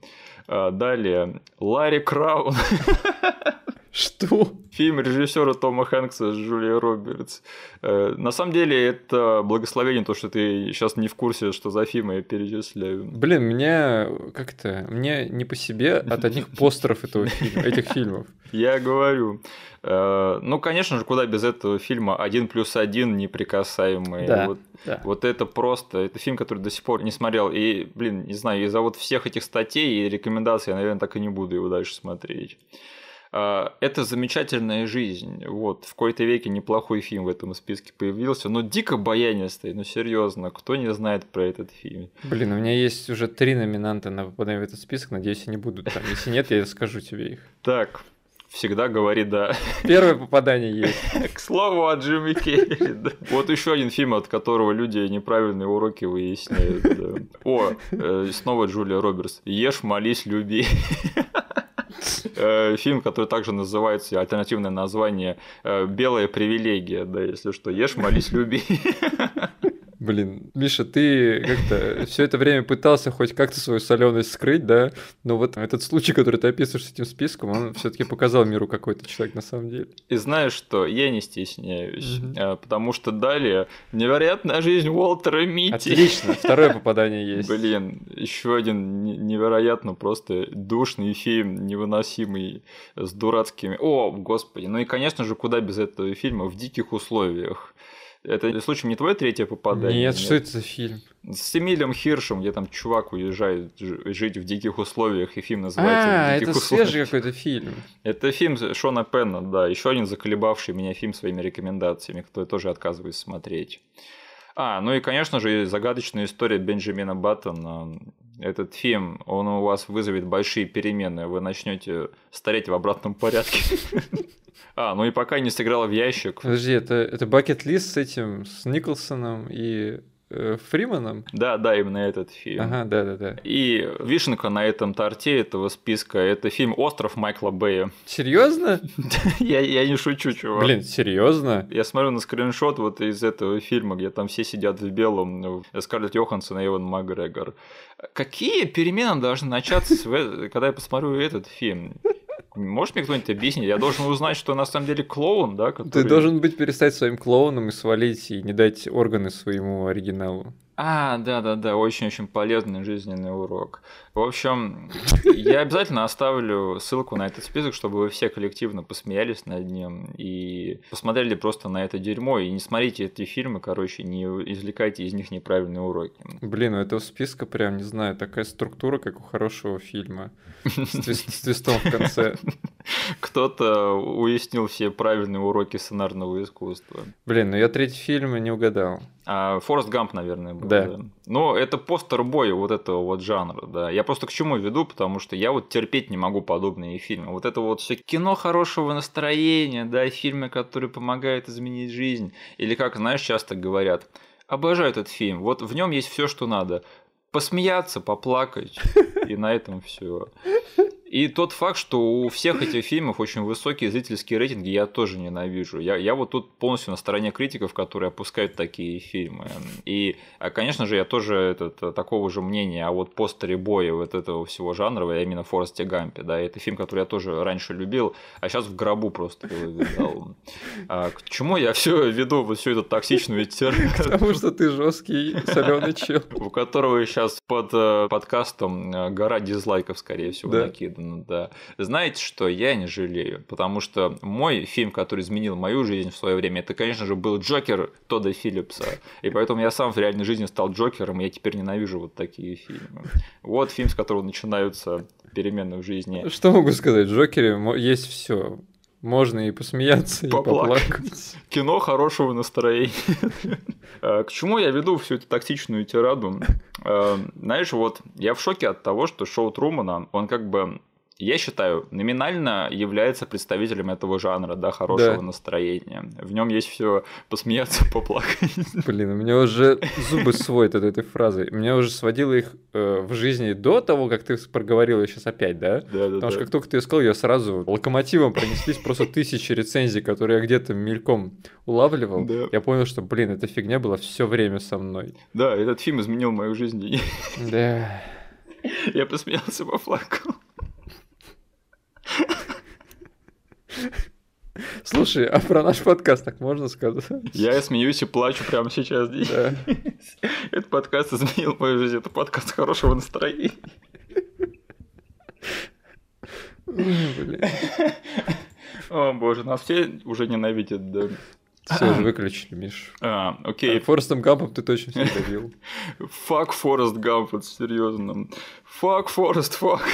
А, Далее. Ларри Краун. Что? Фильм режиссера Тома Хэнкса с Джулией Робертс. Э, На самом деле это благословение, то, что ты сейчас не в курсе, что за фильмы я перечисляю. Блин, мне как-то, мне не по себе от одних постеров этого фильма, этих фильмов. Я говорю. Э, Ну, конечно же, куда без этого фильма «Один плюс один» неприкасаемый. Да. Вот, Да. вот это просто... Это фильм, который до сих пор не смотрел. И, блин, не знаю, из-за вот всех этих статей и рекомендаций я, наверное, так и не буду его дальше смотреть. А, это замечательная жизнь. Вот, в какой-то веке неплохой фильм в этом списке появился, но дико баянистый, ну серьезно, кто не знает про этот фильм? Блин, у меня есть уже три номинанта на попадание в этот список, надеюсь, они будут там. Если нет, я скажу тебе их. Так, всегда говори да. Первое попадание есть. К слову о Джимми Керри. Вот еще один фильм, от которого люди неправильные уроки выясняют. О, э, снова Джулия Робертс. Ешь, молись, люби. Э, фильм, который также называется, альтернативное название э, «Белая привилегия», да, если что, ешь, молись, люби. Блин, Миша, ты как-то все это время пытался хоть как-то свою соленость скрыть, да? Но вот этот случай, который ты описываешь с этим списком, он все-таки показал миру какой то человек на самом деле. И знаешь что? Я не стесняюсь, mm-hmm. потому что далее невероятная жизнь Уолтера Митти. Отлично, второе попадание есть. Блин, еще один невероятно просто душный фильм, невыносимый, с дурацкими. О, господи, ну и конечно же, куда без этого фильма в диких условиях. Это случай не твое третье попадание? Нет, нет, что это за фильм? С Эмилием Хиршем, где там чувак уезжает жить в диких условиях, и фильм называется а, «В диких это условиях». свежий какой-то фильм. Это фильм Шона Пенна, да, еще один заколебавший меня фильм своими рекомендациями, который тоже отказываюсь смотреть. А, ну и, конечно же, загадочная история Бенджамина Баттона. Этот фильм, он у вас вызовет большие перемены. Вы начнете стареть в обратном порядке. А, ну и пока не сыграла в ящик. Подожди, это, это бакет-лист с этим, с Николсоном и э, Фриманом? Да, да, именно этот фильм. Ага, да, да, да. И вишенка на этом торте этого списка это фильм Остров Майкла Бэя. Серьезно? я, я не шучу, чувак. Блин, серьезно? Я смотрю на скриншот вот из этого фильма, где там все сидят в белом, Скарлетт Йоханссон и Эван Макгрегор. Какие перемены должны начаться, когда я посмотрю этот фильм? Можешь мне кто-нибудь объяснить? Я должен узнать, что на самом деле клоун, да? Который... Ты должен быть перестать своим клоуном и свалить, и не дать органы своему оригиналу. А, да-да-да, очень-очень полезный жизненный урок. В общем, я обязательно оставлю ссылку на этот список, чтобы вы все коллективно посмеялись над ним и посмотрели просто на это дерьмо, и не смотрите эти фильмы, короче, не извлекайте из них неправильные уроки. Блин, у этого списка прям, не знаю, такая структура, как у хорошего фильма, с твистом в конце. Кто-то уяснил все правильные уроки сценарного искусства. Блин, ну я третий фильм не угадал. А, Форест Гамп, наверное, был. Да. да. Но это постер-бой вот этого вот жанра, да. Я просто к чему веду, потому что я вот терпеть не могу подобные фильмы. Вот это вот все кино хорошего настроения, да, фильмы, которые помогают изменить жизнь. Или как, знаешь, часто говорят, обожаю этот фильм, вот в нем есть все, что надо. Посмеяться, поплакать, и на этом все. И тот факт, что у всех этих фильмов очень высокие зрительские рейтинги, я тоже ненавижу. Я, я вот тут полностью на стороне критиков, которые опускают такие фильмы. И, а, конечно же, я тоже этот, такого же мнения о вот постере боя вот этого всего жанра, а именно Форесте Гампе. Да, это фильм, который я тоже раньше любил, а сейчас в гробу просто его видал. А, к чему я все веду вот всю эту токсичную термин? Потому что ты жесткий соленый чел. У которого сейчас под э, подкастом э, гора дизлайков, скорее всего, накидана да. Знаете что, я не жалею, потому что мой фильм, который изменил мою жизнь в свое время, это, конечно же, был Джокер Тодда Филлипса. И поэтому я сам в реальной жизни стал Джокером, и я теперь ненавижу вот такие фильмы. Вот фильм, с которого начинаются перемены в жизни. Что могу сказать? В Джокере есть все. Можно и посмеяться, поплакать. и поплакать. Кино хорошего настроения. Э, к чему я веду всю эту токсичную тираду? Э, знаешь, вот я в шоке от того, что шоу Трумана, он как бы я считаю, номинально является представителем этого жанра, да, хорошего да. настроения. В нем есть все посмеяться, поплакать. Блин, у меня уже зубы сводят от этой фразы. Меня уже сводило их э, в жизни до того, как ты проговорил ее сейчас опять, да? Да, да. Потому да. что как только ты сказал, я сразу локомотивом пронеслись просто тысячи рецензий, которые я где-то мельком улавливал. Да. Я понял, что, блин, эта фигня была все время со мной. Да, этот фильм изменил мою жизнь. Да. Я посмеялся, поплакал. Слушай, а про наш подкаст так можно сказать? Я смеюсь и плачу прямо сейчас здесь. Да. Этот подкаст изменил мою жизнь. Это подкаст хорошего настроения. О боже, нас все уже ненавидят, да. Все уже выключили, Миш. А, окей. А Форестом Гампом ты точно все добил. Фак Форест Гамп, серьезно. Фак Форест, фак.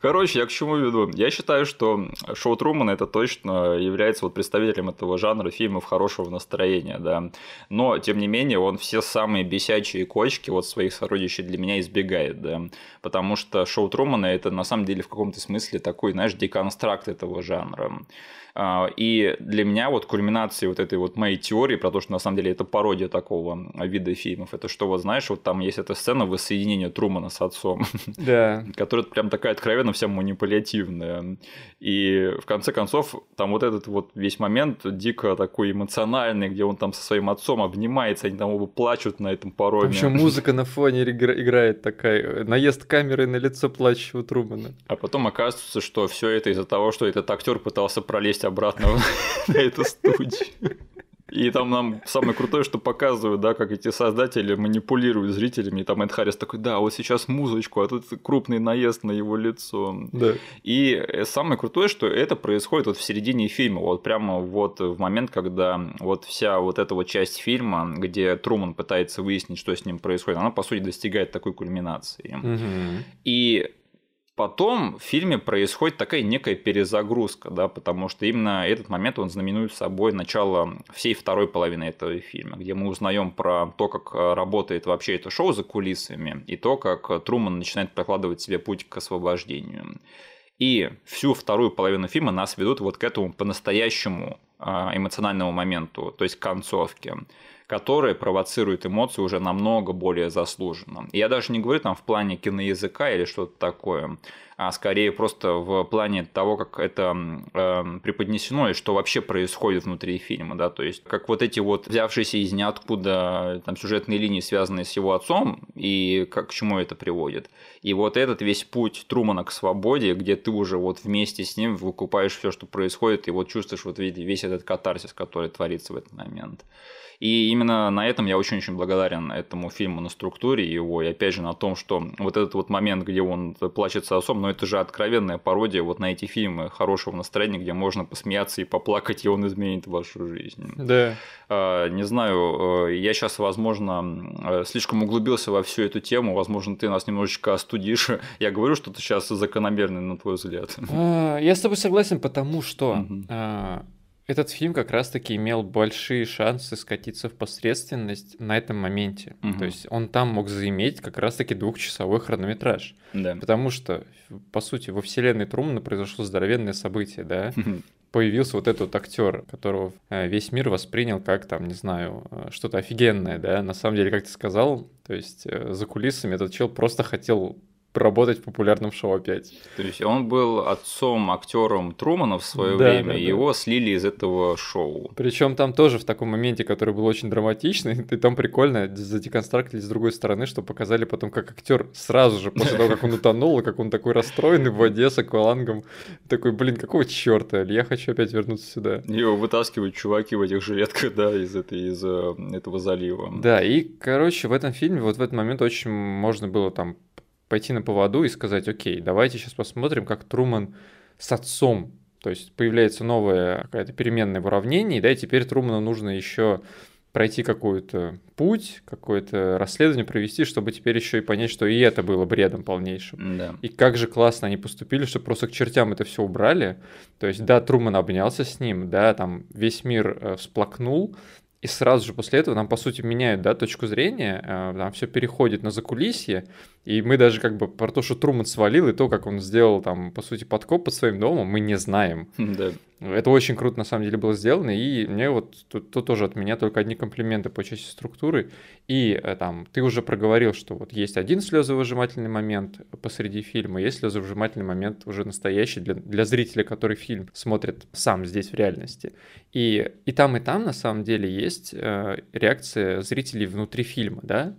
Короче, я к чему веду? Я считаю, что шоу Трумана это точно является вот представителем этого жанра фильмов хорошего настроения, да. Но, тем не менее, он все самые бесячие кочки вот своих сородичей для меня избегает, да. Потому что шоу Трумана это на самом деле в каком-то смысле такой, знаешь, деконстракт этого жанра. А, и для меня вот кульминацией вот этой вот моей теории про то, что на самом деле это пародия такого вида фильмов, это что вот знаешь, вот там есть эта сцена воссоединения Трумана с отцом, да. которая прям такая откровенно вся манипулятивная. И в конце концов там вот этот вот весь момент дико такой эмоциональный, где он там со своим отцом обнимается, они там оба плачут на этом пароме. Вообще музыка на фоне играет такая, наезд камеры на лицо плачущего Трумана. А потом оказывается, что все это из-за того, что этот актер пытался пролезть обратно на эту студию. И там нам самое крутое, что показывают, да, как эти создатели манипулируют зрителями. И там Эд Харрис такой, да, вот сейчас музычку, а тут крупный наезд на его лицо. Да. И самое крутое, что это происходит вот в середине фильма, вот прямо вот в момент, когда вот вся вот эта вот часть фильма, где Труман пытается выяснить, что с ним происходит, она, по сути, достигает такой кульминации. Угу. И Потом в фильме происходит такая некая перезагрузка, да, потому что именно этот момент он знаменует собой начало всей второй половины этого фильма, где мы узнаем про то, как работает вообще это шоу за кулисами, и то, как Труман начинает прокладывать себе путь к освобождению. И всю вторую половину фильма нас ведут вот к этому по-настоящему а, эмоциональному моменту, то есть к концовке которые провоцируют эмоции уже намного более заслуженно. Я даже не говорю там в плане киноязыка или что-то такое, а скорее просто в плане того, как это э, преподнесено и что вообще происходит внутри фильма, да, то есть как вот эти вот взявшиеся из ниоткуда там сюжетные линии, связанные с его отцом, и как к чему это приводит. И вот этот весь путь Трумана к свободе, где ты уже вот вместе с ним выкупаешь все, что происходит, и вот чувствуешь вот весь этот катарсис, который творится в этот момент. И именно на этом я очень-очень благодарен этому фильму на структуре его, и опять же на том, что вот этот вот момент, где он плачется особо, но это же откровенная пародия вот на эти фильмы хорошего настроения, где можно посмеяться и поплакать, и он изменит вашу жизнь. Да. А, не знаю, э, я сейчас, возможно, э, слишком углубился во всю эту тему, возможно, ты нас немножечко остудишь. Я говорю, что ты сейчас закономерный, на твой взгляд. А, я с тобой согласен, потому что этот фильм как раз-таки имел большие шансы скатиться в посредственность на этом моменте. Угу. То есть он там мог заиметь как раз-таки двухчасовой хронометраж. Да. Потому что, по сути, во вселенной Трумана произошло здоровенное событие, да? Появился вот этот актер, которого э, весь мир воспринял как там, не знаю, э, что-то офигенное, да? На самом деле, как ты сказал, то есть э, за кулисами этот чел просто хотел работать в популярном шоу опять. То есть он был отцом актером Трумана в свое да, время, да, и его слили из этого шоу. Причем там тоже в таком моменте, который был очень драматичный, и там прикольно задеконстрактили с другой стороны, что показали потом, как актер сразу же после того, как он утонул, как он такой расстроенный в воде с аквалангом, такой, блин, какого черта, я хочу опять вернуться сюда. Его вытаскивают чуваки в этих жилетках, да, из, этой, из э, этого залива. Да, и, короче, в этом фильме вот в этот момент очень можно было там пойти на поводу и сказать, окей, давайте сейчас посмотрим, как Труман с отцом, то есть появляется новая какая-то переменная в уравнении, да, и теперь Труману нужно еще пройти какой-то путь, какое-то расследование провести, чтобы теперь еще и понять, что и это было бредом полнейшим. Да. И как же классно они поступили, что просто к чертям это все убрали. То есть, да, Труман обнялся с ним, да, там весь мир э, всплакнул, и сразу же после этого нам, по сути, меняют да, точку зрения, э, там все переходит на закулисье, и мы даже как бы про то, что Труман свалил, и то, как он сделал там, по сути, подкоп под своим домом, мы не знаем. Да. Это очень круто, на самом деле, было сделано, и мне вот тут, тут тоже от меня только одни комплименты по части структуры. И э, там, ты уже проговорил, что вот есть один слезовыжимательный момент посреди фильма, есть слезовыжимательный момент уже настоящий для, для зрителя, который фильм смотрит сам здесь в реальности. И, и там, и там, на самом деле, есть э, реакция зрителей внутри фильма, да,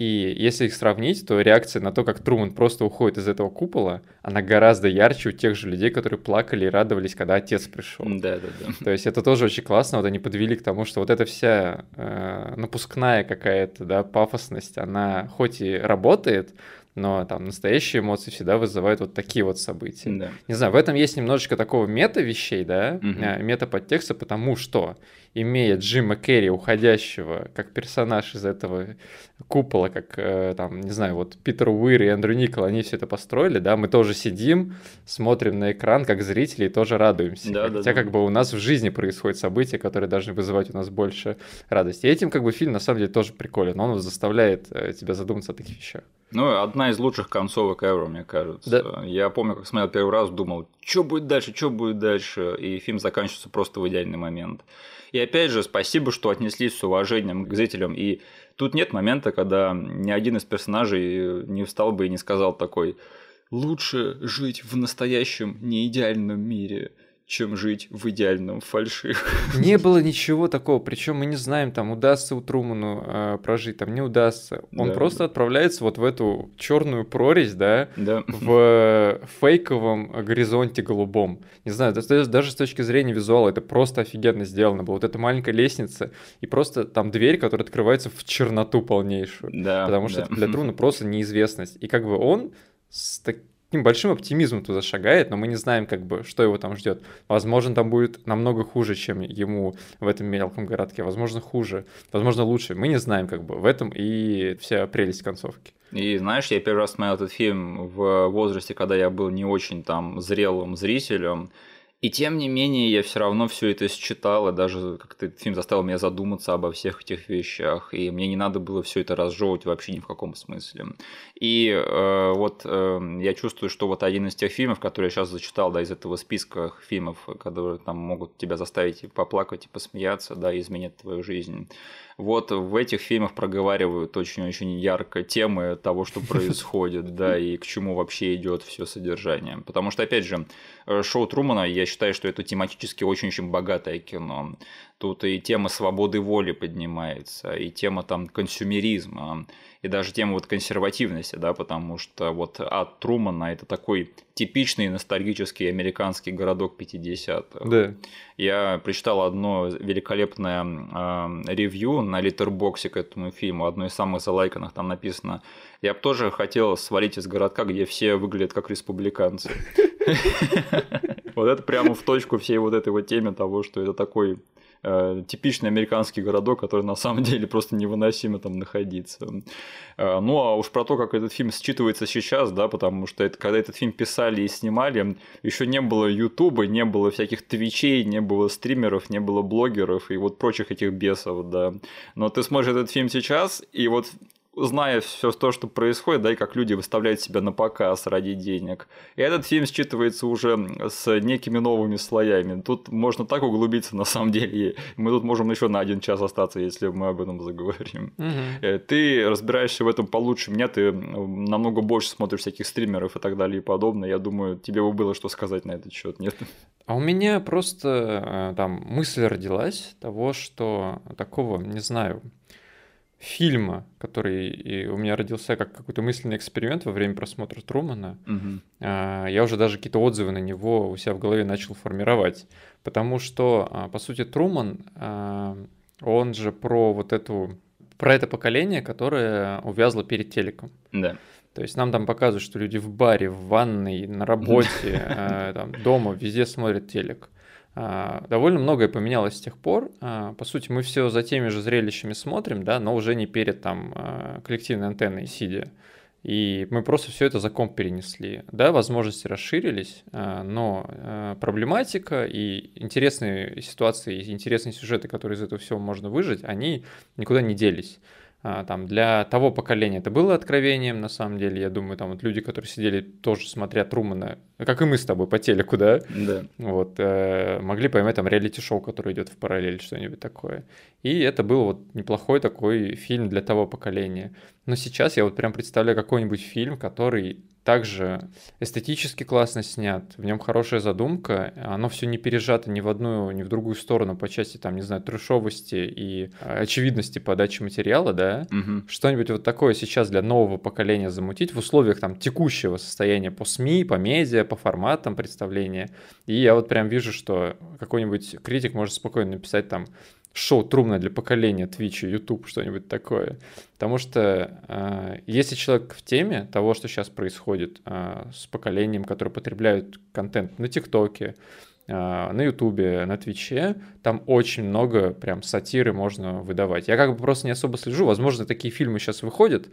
и если их сравнить, то реакция на то, как Труман просто уходит из этого купола, она гораздо ярче у тех же людей, которые плакали и радовались, когда отец пришел. Да, да, да. То есть это тоже очень классно. Вот они подвели к тому, что вот эта вся э, напускная какая-то да, пафосность, она хоть и работает, но там настоящие эмоции всегда вызывают вот такие вот события. Да. Не знаю, в этом есть немножечко такого мета-вещей, да, а, мета-подтекста, потому что, имея Джима Керри, уходящего как персонаж из этого купола, как, э, там, не знаю, вот Питер Уир и Эндрю Никол, они все это построили, да, мы тоже сидим, смотрим на экран как зрители и тоже радуемся. Да, да, Хотя да. как бы у нас в жизни происходят события, которые должны вызывать у нас больше радости. И этим как бы фильм на самом деле тоже приколен, он заставляет э, тебя задуматься о таких вещах. Ну, одна из лучших концовок ever, мне кажется. Да. Я помню, как смотрел первый раз, думал, что будет дальше, что будет дальше, и фильм заканчивается просто в идеальный момент. И опять же, спасибо, что отнеслись с уважением к зрителям. И тут нет момента, когда ни один из персонажей не встал бы и не сказал такой «Лучше жить в настоящем неидеальном мире, чем жить в идеальном фальшивом». Не было ничего такого, причем мы не знаем, там удастся у Труману э, прожить, там не удастся. Он Да, просто да. отправляется вот в эту черную прорезь, да, Да. в фейковом горизонте голубом. Не знаю, даже, даже с точки зрения визуала это просто офигенно сделано было. Вот эта маленькая лестница и просто там дверь, которая открывается в черноту полнейшую. Да, потому что да. для Труна просто неизвестность. И как бы он с таким большим оптимизмом туда шагает, но мы не знаем, как бы, что его там ждет. Возможно, там будет намного хуже, чем ему в этом мелком городке. Возможно, хуже. Возможно, лучше. Мы не знаем, как бы, в этом и вся прелесть концовки. И знаешь, я первый раз смотрел этот фильм в возрасте, когда я был не очень там зрелым зрителем. И тем не менее, я все равно все это считал, и даже как-то этот фильм заставил меня задуматься обо всех этих вещах. И мне не надо было все это разжевывать вообще ни в каком смысле. И э, вот э, я чувствую, что вот один из тех фильмов, которые я сейчас зачитал, да, из этого списка фильмов, которые там могут тебя заставить и поплакать, и посмеяться, да, и изменить твою жизнь. Вот в этих фильмах проговаривают очень-очень ярко темы того, что происходит, да, и к чему вообще идет все содержание. Потому что, опять же, э, шоу Трумана, я считаю, что это тематически очень-очень богатое кино. Тут и тема свободы воли поднимается, и тема там консюмеризма, и даже тема вот консервативности, да, потому что вот от Трумана это такой типичный ностальгический американский городок 50-х. Да. Я прочитал одно великолепное э, ревью на Letterboxd е к этому фильму, одно из самых залайканных, там написано «Я бы тоже хотел свалить из городка, где все выглядят как республиканцы». Вот это прямо в точку всей вот этой вот теме того, что это такой э, типичный американский городок, который на самом деле просто невыносимо там находиться. Э, ну а уж про то, как этот фильм считывается сейчас, да, потому что это, когда этот фильм писали и снимали, еще не было Ютуба, не было всяких твичей, не было стримеров, не было блогеров и вот прочих этих бесов, да. Но ты смотришь этот фильм сейчас, и вот зная все то, что происходит, да, и как люди выставляют себя на показ ради денег. И этот фильм считывается уже с некими новыми слоями. Тут можно так углубиться, на самом деле. и Мы тут можем еще на один час остаться, если мы об этом заговорим. Э, Ты разбираешься в этом получше меня, ты намного больше смотришь всяких стримеров и так далее и подобное. Я думаю, тебе бы было что сказать на этот счет, нет? А у меня просто э, там мысль родилась того, что такого, не знаю, фильма, который и у меня родился как какой-то мысленный эксперимент во время просмотра Трумана, Мгм. а, я уже даже какие-то отзывы на него у себя в голове начал формировать. Потому что, а, по сути, Труман, а, он же про вот эту, про это поколение, которое увязло перед телеком. Да. То есть нам там показывают, что люди в баре, в ванной, на работе, э, там, дома, везде смотрят телек. А, Довольно многое поменялось с тех пор. А, По сути, мы все за теми же зрелищами смотрим, да, но уже не перед там а, коллективной антенной сидя. И мы просто все это за комп перенесли. Да, возможности расширились, но проблематика и интересные ситуации, и интересные сюжеты, которые из этого всего можно выжить, они никуда не делись. А, Там для того поколения это было откровением, на самом деле, я думаю, там вот люди, которые сидели тоже смотря Трумана, как и мы с тобой по телеку, да, Да. вот, э, могли поймать там реалити-шоу, которое идет в параллель, что-нибудь такое. И это был вот неплохой такой фильм для того поколения. Но сейчас я вот прям представляю какой-нибудь фильм, который также эстетически классно снят, в нем хорошая задумка, оно все не пережато ни в одну, ни в другую сторону по части, там, не знаю, трешовости и э, очевидности подачи материала, да, Мгм. что-нибудь вот такое сейчас для нового поколения замутить в условиях там текущего состояния по СМИ, по медиа, по форматам представления. И я вот прям вижу, что какой-нибудь критик может спокойно написать там шоу трумное для поколения Twitch, YouTube, что-нибудь такое. Потому что э, если человек в теме того, что сейчас происходит э, с поколением, которое потребляют контент на ТикТоке, а, на Ютубе, на Твиче, там очень много прям сатиры можно выдавать. Я как бы просто не особо слежу, возможно, такие фильмы сейчас выходят,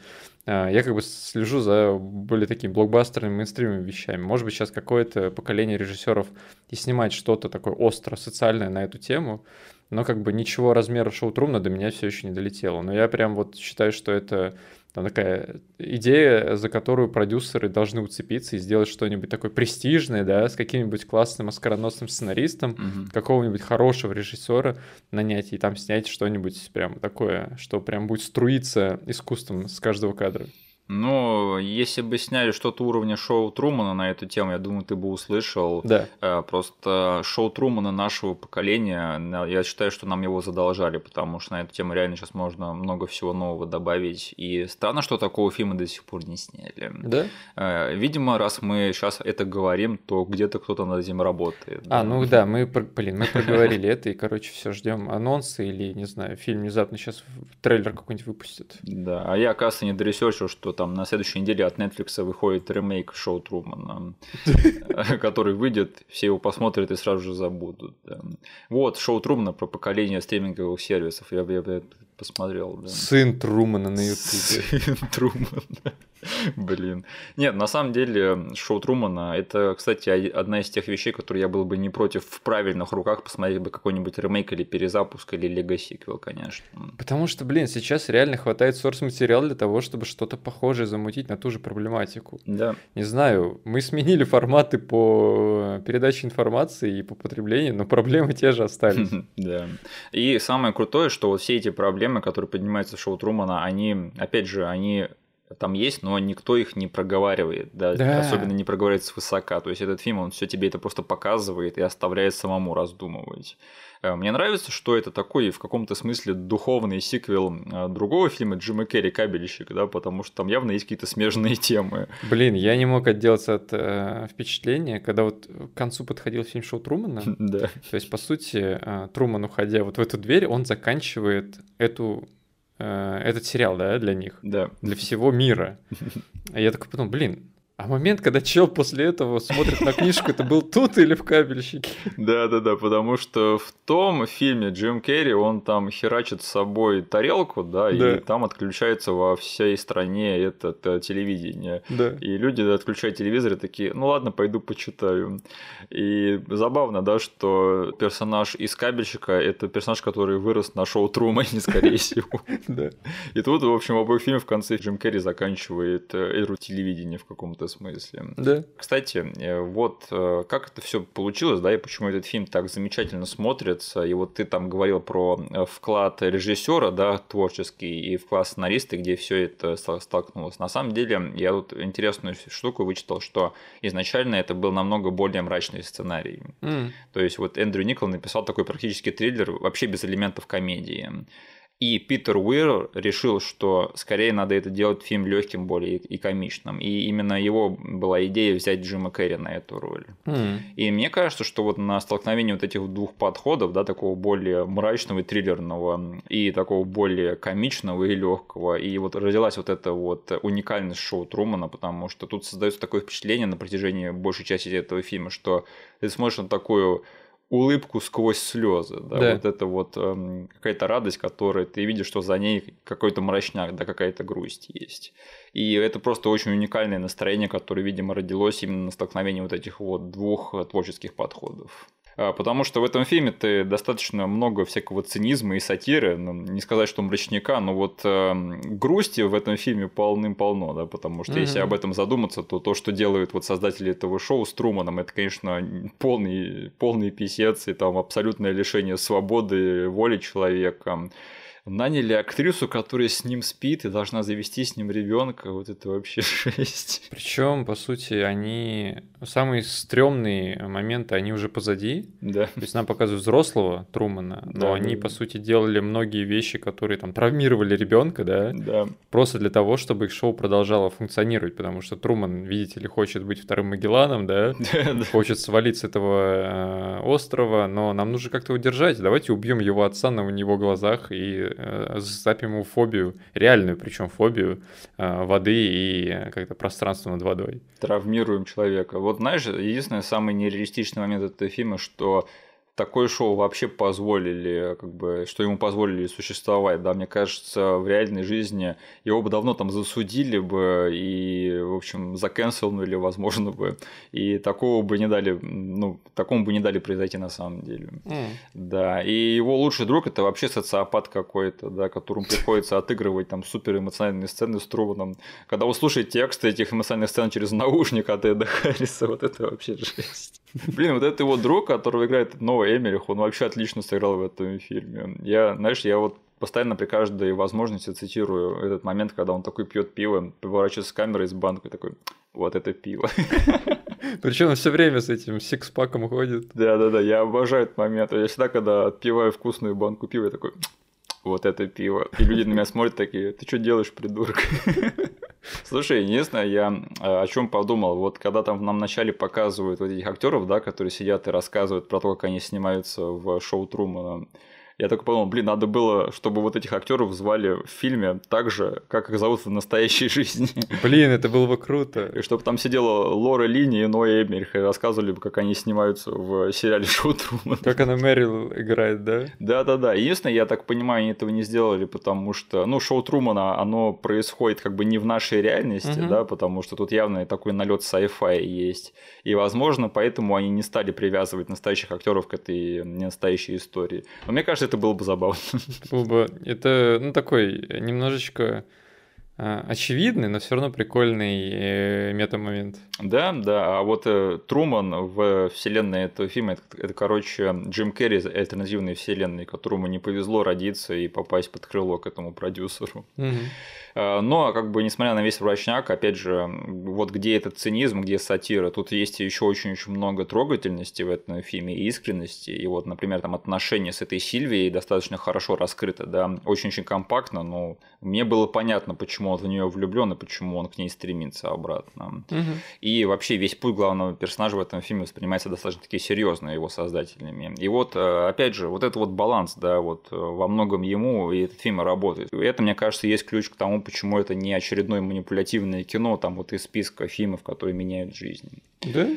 а, я как бы слежу за более такими блокбастерными, мейнстримными вещами. Может быть, сейчас какое-то поколение режиссеров и снимать что-то такое остро социальное на эту тему, но как бы ничего размера шоу Трумна до меня все еще не долетело. Но я прям вот считаю, что это там такая идея, за которую продюсеры должны уцепиться и сделать что-нибудь такое престижное, да, с каким-нибудь классным оскароносным сценаристом, угу. какого-нибудь хорошего режиссера нанять и там снять что-нибудь прям такое, что прям будет струиться искусством с каждого кадра. Ну, если бы сняли что-то уровня шоу Трумана на эту тему, я думаю, ты бы услышал. Да. Э, просто шоу Трумана нашего поколения, я считаю, что нам его задолжали, потому что на эту тему реально сейчас можно много всего нового добавить. И странно, что такого фильма до сих пор не сняли. Да? Э, видимо, раз мы сейчас это говорим, то где-то кто-то над этим работает. А, ну да, мы, блин, мы проговорили это, и, короче, все ждем анонсы или, не знаю, фильм внезапно сейчас трейлер какой-нибудь выпустит. Да, а я, оказывается, не до research ил, что там на следующей неделе от Netflix выходит ремейк шоу Трумана, который выйдет, все его посмотрят и сразу же забудут. Вот, шоу Трумана про поколение стриминговых сервисов. Я, я посмотрел. Сын Трумана на Ютубе. Сын Трумана. Блин. Нет, на самом деле, шоу Трумана – это, кстати, одна из тех вещей, которые я был бы не против в правильных руках посмотреть бы какой-нибудь ремейк или перезапуск, или лего-сиквел, конечно. Потому что, блин, сейчас реально хватает сорс-материала для того, чтобы что-то похожее замутить на ту же проблематику. Да. Не знаю, мы сменили форматы по передаче информации и по потреблению, но проблемы те же остались. Да. И самое крутое, что вот все эти проблемы, которые поднимаются в шоу Трумана, они, опять же, они там есть, но никто их не проговаривает, да, да. особенно не проговаривает свысока. То есть этот фильм, он все тебе это просто показывает и оставляет самому раздумывать. Э, мне нравится, что это такой в каком-то смысле духовный сиквел э, другого фильма Джима Керри «Кабельщик», да, потому что там явно есть какие-то смежные темы. Блин, я не мог отделаться от э, впечатления, когда вот к концу подходил фильм «Шоу Трумана». Да. То есть, по сути, э, Труман, уходя вот в эту дверь, он заканчивает эту Э, этот сериал, да, для них. Да. Для всего мира. А я такой потом, блин, а момент, когда чел после этого смотрит на книжку, это был тут или в кабельщике? Да-да-да, потому что в том фильме Джим Керри, он там херачит с собой тарелку, да, да. и там отключается во всей стране это, это телевидение. Да. И люди отключают телевизор и такие, ну ладно, пойду почитаю. И забавно, да, что персонаж из кабельщика – это персонаж, который вырос на шоу Трумане, скорее всего. Да. И тут, в общем, в обоих фильмах в конце Джим Керри заканчивает эру телевидения в каком-то смысле. Да. Кстати, э, вот э, как это все получилось, да, и почему этот фильм так замечательно смотрится. И вот ты там говорил про э, вклад режиссера, да, творческий, и вклад сценариста, где все это столкнулось. На самом деле, я тут интересную штуку вычитал, что изначально это был намного более мрачный сценарий. Mm. То есть вот Эндрю Никол написал такой практически триллер вообще без элементов комедии. И Питер Уир решил, что скорее надо это делать фильм легким более и комичным. И именно его была идея взять Джима Керри на эту роль. Mm. И мне кажется, что вот на столкновении вот этих двух подходов, да, такого более мрачного и триллерного, и такого более комичного и легкого, и вот родилась вот эта вот уникальность шоу Трумана, потому что тут создается такое впечатление на протяжении большей части этого фильма, что ты смотришь на такую улыбку сквозь слезы, да, да. вот это вот эм, какая-то радость, которая ты видишь, что за ней какой-то мрачняк, да, какая-то грусть есть. И это просто очень уникальное настроение, которое, видимо, родилось именно на столкновении вот этих вот двух творческих подходов. А, потому что в этом фильме ты достаточно много всякого цинизма и сатиры, ну, не сказать, что мрачника, но вот э, грусти в этом фильме полным-полно, да, потому что mm-hmm. если об этом задуматься, то то, что делают вот создатели этого шоу с Труманом, это, конечно, полный, полный писец и там абсолютное лишение свободы, воли человека наняли актрису, которая с ним спит и должна завести с ним ребенка. Вот это вообще жесть. Причем, по сути, они самые стрёмные моменты, они уже позади. Да. То есть нам показывают взрослого Трумана, но Да, они, да, по сути, делали многие вещи, которые там травмировали ребенка, да, Да. просто для того, чтобы их шоу продолжало функционировать, потому что Труман, видите ли, хочет быть вторым Магелланом, да, Да, хочет свалить с этого э, острова, но нам нужно как-то удержать. Давайте убьем его отца на его глазах и э, запим ему фобию, реальную причем фобию э, воды и э, как-то пространства над водой. Травмируем человека. Вот знаешь, единственный самый нереалистичный момент этого фильма, что такое шоу вообще позволили, как бы, что ему позволили существовать, да, мне кажется, в реальной жизни его бы давно там засудили бы и, в общем, закэнселнули, возможно бы, и такого бы не дали, ну, такому бы не дали произойти на самом деле. Да, и его лучший друг это вообще социопат какой-то, да, которому приходится отыгрывать там супер эмоциональные сцены с Труваном. Когда вы слушаете тексты этих эмоциональных сцен через наушник от Эда Харриса, вот это вообще жесть. Блин, вот это его друг, которого играет Новый Эмерих, он вообще отлично сыграл в этом фильме. Я, знаешь, я вот постоянно при каждой возможности цитирую этот момент, когда он такой пьет пиво, поворачивается с камерой с банкой, такой, вот это пиво. Причем он все время с этим сикспаком ходит. Да-да-да, я обожаю этот момент. Я всегда, когда отпиваю вкусную банку пива, я такой, вот это пиво. И люди на меня смотрят такие, ты что делаешь, придурок? Слушай, единственное, я э, о чем подумал, вот когда там нам вначале показывают вот этих актеров, да, которые сидят и рассказывают про то, как они снимаются в шоу Трумана, я только подумал, блин, надо было, чтобы вот этих актеров звали в фильме так же, как их зовут в настоящей жизни. Блин, это было бы круто. И чтобы там сидела Лора Лини и Ной Эмерих и рассказывали бы, как они снимаются в сериале Шоу Трумана. Как она Мэрил играет, да? Да-да-да. Единственное, я так понимаю, они этого не сделали, потому что, ну, шоу Трумана, оно происходит как бы не в нашей реальности, Мгм. да, потому что тут явно такой налет sci-fi есть. И, возможно, поэтому они не стали привязывать настоящих актеров к этой ненастоящей истории. Но мне кажется, это было бы забавно. Было бы... Это, ну, такой немножечко очевидный, но все равно прикольный э, метамомент. Да, да. А вот э, Труман в вселенной этого фильма это, это, короче, Джим Керри альтернативной вселенной, которому не повезло родиться и попасть под крыло к этому продюсеру. Мгм. Э, Но, как бы, несмотря на весь мрачняк, опять же, вот где этот цинизм, где сатира, тут есть еще очень-очень много трогательности в этом фильме и искренности. И вот, например, там отношения с этой Сильвией достаточно хорошо раскрыты, да, очень-очень компактно, но мне было понятно, почему он в нее влюблен и почему он к ней стремится обратно. Мгм. И вообще весь путь главного персонажа в этом фильме воспринимается достаточно таки серьезно его создателями. И вот, э, опять же, вот этот вот баланс, да, вот э, во многом ему и этот фильм работает. И это, мне кажется, есть ключ к тому, почему это не очередное манипулятивное кино, там вот из списка фильмов, которые меняют жизнь. Да?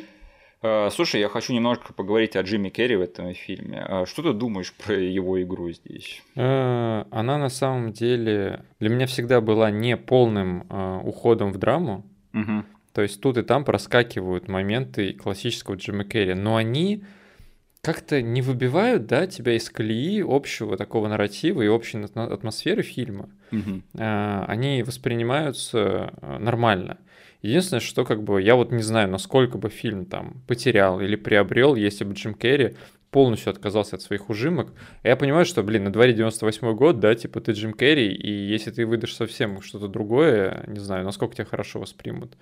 Э, Слушай, я хочу немножко поговорить о Джимми Керри в этом фильме. Э, Что ты думаешь про его игру здесь? Э, Она на самом деле для меня всегда была не полным уходом в драму. Мгм. То есть тут и там проскакивают моменты классического Джима Керри, но они как-то не выбивают, да, тебя из колеи общего такого нарратива и общей атмосферы фильма. А, Они воспринимаются нормально. Единственное, что как бы я вот не знаю, насколько бы фильм там потерял или приобрел, если бы Джим Керри полностью отказался от своих ужимок. Я понимаю, что, блин, на дворе 98 год, да, типа ты Джим Керри, и если ты выдашь совсем что-то другое, не знаю, насколько тебя хорошо воспримут.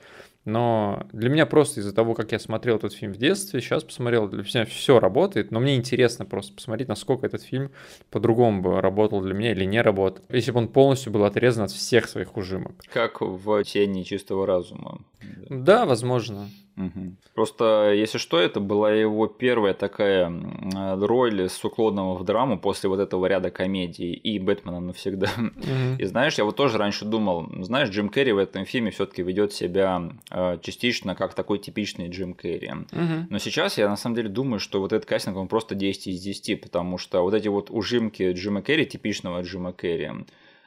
Но для меня просто из-за того, как я смотрел этот фильм в детстве, сейчас посмотрел, для меня все работает, но мне интересно просто посмотреть, насколько этот фильм по-другому бы работал для меня или не работал. Если бы он полностью был отрезан от всех своих ужимок. Как в «Тени чистого разума». Да. Да, возможно. Просто, если что, это была его первая такая э, роль с уклоном в драму после вот этого ряда комедий и «Бэтмена навсегда». И знаешь, я вот тоже раньше думал, знаешь, Джим Керри в этом фильме все-таки ведет себя э, частично как такой типичный Джим Керри. Но сейчас я на самом деле думаю, что вот этот кастинг, он просто 10 из 10, потому что вот эти вот ужимки Джима Керри, типичного Джима Керри,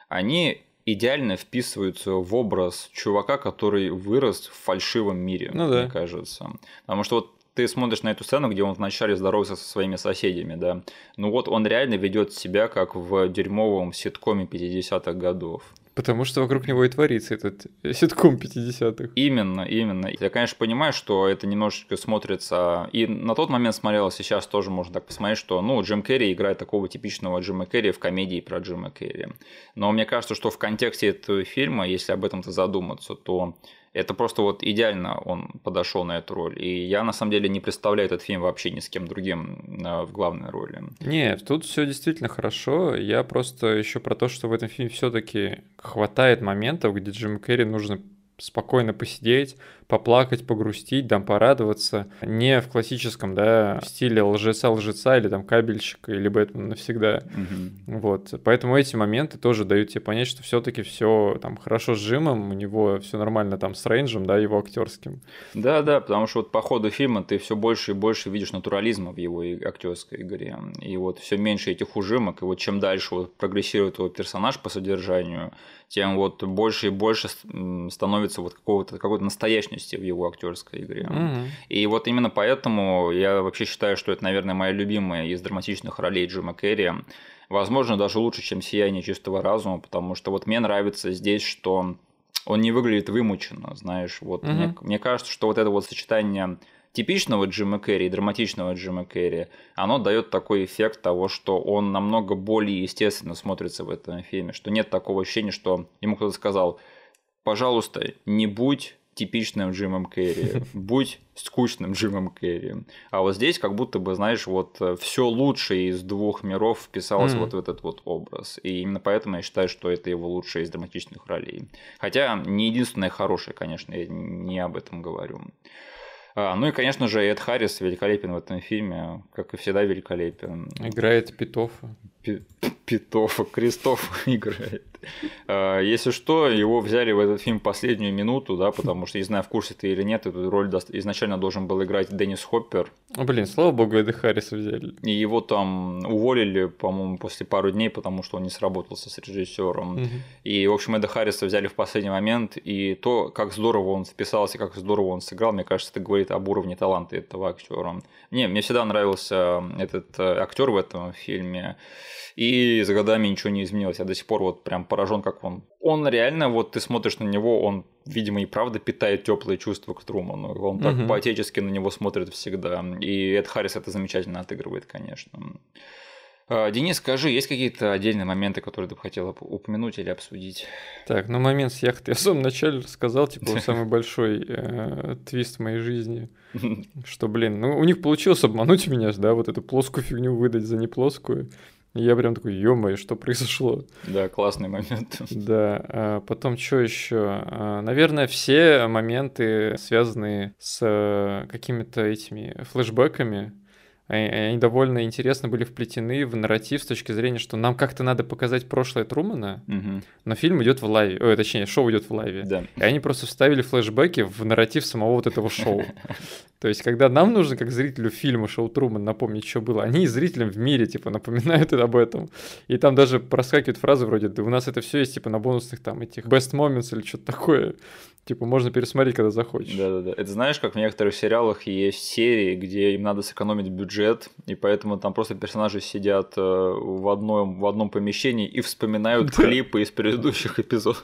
они идеально вписываются в образ чувака, который вырос в фальшивом мире, Ну да. мне кажется. Потому что вот ты смотришь на эту сцену, где он вначале здоровается со своими соседями, да. Ну вот он реально ведет себя как в дерьмовом ситкоме 50-х годов. Потому что вокруг него и творится этот ситком 50-х. Именно, именно. Я, конечно, понимаю, что это немножечко смотрится... И на тот момент смотрелось, и сейчас тоже можно так посмотреть, что, ну, Джим Керри играет такого типичного Джима Керри в комедии про Джима Керри. Но мне кажется, что в контексте этого фильма, если об этом-то задуматься, то это просто вот идеально он подошел на эту роль. И я на самом деле не представляю этот фильм вообще ни с кем другим э, в главной роли. Нет, тут все действительно хорошо. Я просто еще про то, что в этом фильме все-таки хватает моментов, где Джим Керри нужно спокойно посидеть, поплакать, погрустить, там, порадоваться. Не в классическом, да, стиле лжеца-лжеца или там кабельщика, или Бэтмен навсегда. Угу. Вот. Поэтому эти моменты тоже дают тебе понять, что все-таки все там хорошо с Джимом, у него все нормально там с Рейнджем, да, его актерским. Да, да, потому что вот по ходу фильма ты все больше и больше видишь натурализма в его актерской игре. И вот все меньше этих ужимок, и вот чем дальше вот прогрессирует его персонаж по содержанию, тем вот больше и больше становится вот какого-то какой-то настоящности в его актерской игре. Mm-hmm. И вот именно поэтому я вообще считаю, что это, наверное, моя любимая из драматичных ролей Джима Керри. Возможно, даже лучше, чем «Сияние чистого разума», потому что вот мне нравится здесь, что он не выглядит вымученно, знаешь. Вот mm-hmm. мне, мне кажется, что вот это вот сочетание типичного Джима Керри и драматичного Джима Керри, оно дает такой эффект того, что он намного более естественно смотрится в этом фильме, что нет такого ощущения, что ему кто-то сказал, пожалуйста, не будь типичным Джимом Керри, будь скучным Джимом Керри. А вот здесь как будто бы, знаешь, вот все лучшее из двух миров вписалось mm. вот в этот вот образ. И именно поэтому я считаю, что это его лучшая из драматичных ролей. Хотя не единственная хорошая, конечно, я не об этом говорю. А, ну и, конечно же, Эд Харрис великолепен в этом фильме, как и всегда великолепен. Играет Петофа. Петофа, Кристоф играет. А, если что, его взяли в этот фильм последнюю минуту, да, потому что, не знаю, в курсе ты или нет, эту роль изначально должен был играть Деннис Хоппер. О, блин, слава богу, Эда Харриса взяли. И его там уволили, по-моему, после пару дней, потому что он не сработался с режиссером. Угу. И, в общем, Эда Харриса взяли в последний момент, и то, как здорово он вписался, как здорово он сыграл, мне кажется, это говорит об уровне таланта этого актера. Не, мне всегда нравился этот э, актер в этом фильме. И за годами ничего не изменилось. Я до сих пор вот прям поражен, как он. Он реально, вот ты смотришь на него, он, видимо, и правда питает теплые чувства к Труману. Он так угу. по-отечески на него смотрит всегда. И Эд Харрис это замечательно отыгрывает, конечно. А, Денис, скажи, есть какие-то отдельные моменты, которые ты бы хотел упомянуть или обсудить? Так, ну момент с яхты я в самом начале рассказал, типа, самый большой э, твист в моей жизни, что, блин, ну у них получилось обмануть меня, да, вот эту плоскую фигню выдать за неплоскую. Я прям такой, ё что произошло? Да, классный момент. Да, а потом что еще? А, наверное, все моменты, связанные с э, какими-то этими флешбэками, они довольно интересно были вплетены в нарратив с точки зрения, что нам как-то надо показать прошлое Трумана, угу. но фильм идет в лайве, ой, точнее, шоу идет в лайве. Да. И они просто вставили флешбеки в нарратив самого вот этого шоу. То есть, когда нам нужно, как зрителю фильма «Шоу Труман», напомнить, что было, они зрителям в мире, типа, напоминают об этом. И там даже проскакивают фразы вроде «Да у нас это все есть, типа, на бонусных там этих best moments или что-то такое». Типа, можно пересмотреть, когда захочешь. Да-да-да. Это знаешь, как в некоторых сериалах есть серии, где им надо сэкономить бюджет, и поэтому там просто персонажи сидят э, в одном, в одном помещении и вспоминают да. клипы из предыдущих эпизодов.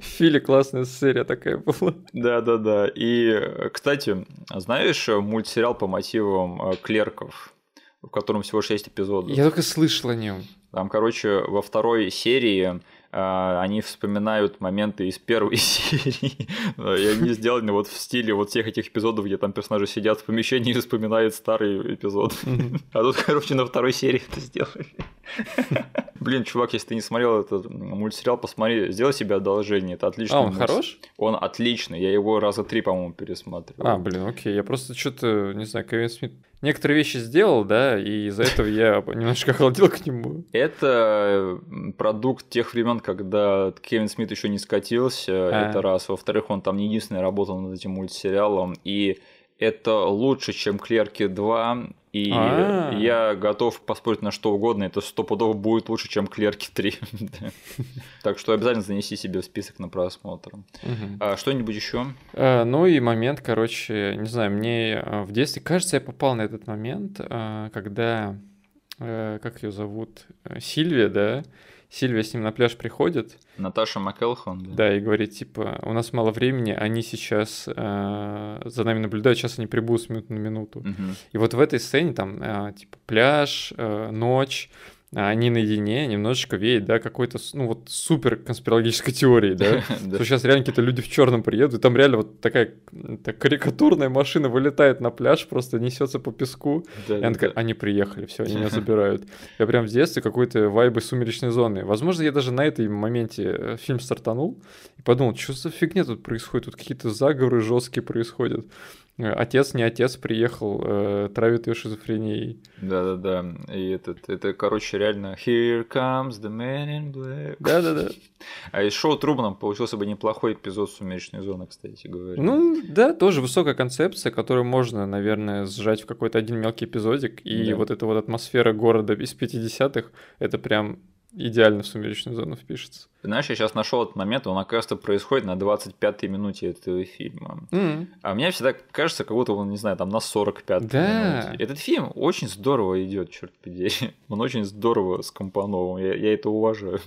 Фили классная серия такая была. Да-да-да. И, кстати, знаешь мультсериал по мотивам э, клерков, в котором всего 6 эпизодов? Я только слышал о нем. Там, короче, во второй серии они вспоминают моменты из первой серии, и они сделаны вот в стиле вот всех этих эпизодов, где там персонажи сидят в помещении и вспоминают старый эпизод. А тут, короче, на второй серии это сделали. Блин, чувак, если ты не смотрел этот мультсериал, посмотри, сделай себе одолжение, это отлично. А, он хорош? Он отличный, я его раза три, по-моему, пересматривал. А, блин, окей, я просто что-то, не знаю, Кевин Смит некоторые вещи сделал, да, и из-за этого я немножко охладел к нему. Это продукт тех времен, когда Кевин Смит еще не скатился, а. это раз. Во-вторых, он там не единственный работал над этим мультсериалом, и это лучше, чем Клерки 2, и А-а-а. я готов поспорить на что угодно, это стопудово будет лучше, чем Клерки 3. Так что обязательно занеси себе в список на просмотр. А что-нибудь еще? А, ну и момент, короче, не знаю, мне а, в детстве, кажется, я попал на этот момент, а, когда э, как ее зовут, э, Сильвия, да, Сильвия с ним на пляж приходит. Наташа МакЭлхон, да. Да, и говорит, типа, у нас мало времени, они сейчас э, за нами наблюдают, сейчас они прибудут с минуты на минуту. Угу. И вот в этой сцене там, э, типа, пляж, э, ночь, они наедине, немножечко веет, да, какой-то, ну вот супер конспирологической теории, да, что сейчас реально какие-то люди в черном приедут, и там реально вот такая так, карикатурная машина вылетает на пляж, просто несется по песку, и она такая, они приехали, все, они меня забирают. Я прям в детстве какой-то вайбы сумеречной зоны. Возможно, я даже на этой моменте э, фильм стартанул и подумал, что за фигня тут происходит, тут какие-то заговоры жесткие происходят. Э, отец, не отец приехал, э, травит ее шизофренией. Да-да-да. И этот, это, короче, реально Here comes the man in black. Да-да-да. А из шоу Трубаном получился бы неплохой эпизод «Сумеречной зоны», кстати говоря. Ну, да, тоже высокая концепция, которую можно, наверное, сжать в какой-то один мелкий эпизодик. И да. вот эта вот атмосфера города из 50-х, это прям идеально в сумеречную зону впишется. Знаешь, я сейчас нашел этот момент, он, оказывается, происходит на 25-й минуте этого фильма. Mm-hmm. А мне всегда кажется, как будто он, не знаю, там на 45-й да. минуте. Этот фильм очень здорово идет, черт подери. Он очень здорово скомпонован. Я, я это уважаю.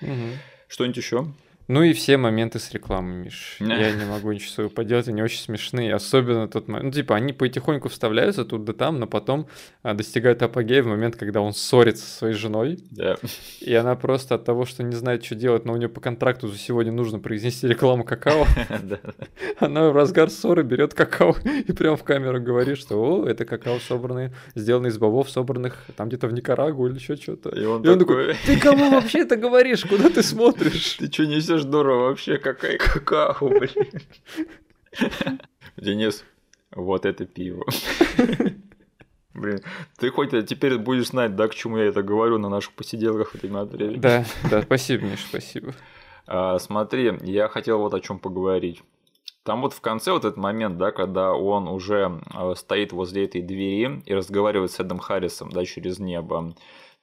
Mm-hmm. Что-нибудь еще? Ну и все моменты с рекламой, Миш. Я не могу ничего своего поделать, они очень смешные. Особенно тот момент. Ну, типа, они потихоньку вставляются тут да там, но потом а, достигают апогея в момент, когда он ссорится со своей женой. Да. И она просто от того, что не знает, что делать, но у нее по контракту за сегодня нужно произнести рекламу какао. Она в разгар ссоры берет какао и прям в камеру говорит, что о, это какао собранное, сделано из бобов, собранных там где-то в Никарагу или еще что-то. И он такой, ты кому вообще это говоришь? Куда ты смотришь? Ты что несешь здорово вообще, какая какао, блин. Денис, вот это пиво. Блин, ты хоть теперь будешь знать, да, к чему я это говорю на наших посиделках от времени. Да, да, спасибо, Миш, спасибо. А, смотри, я хотел вот о чем поговорить. Там вот в конце вот этот момент, да, когда он уже а, стоит возле этой двери и разговаривает с Эдом Харрисом, да, через небо.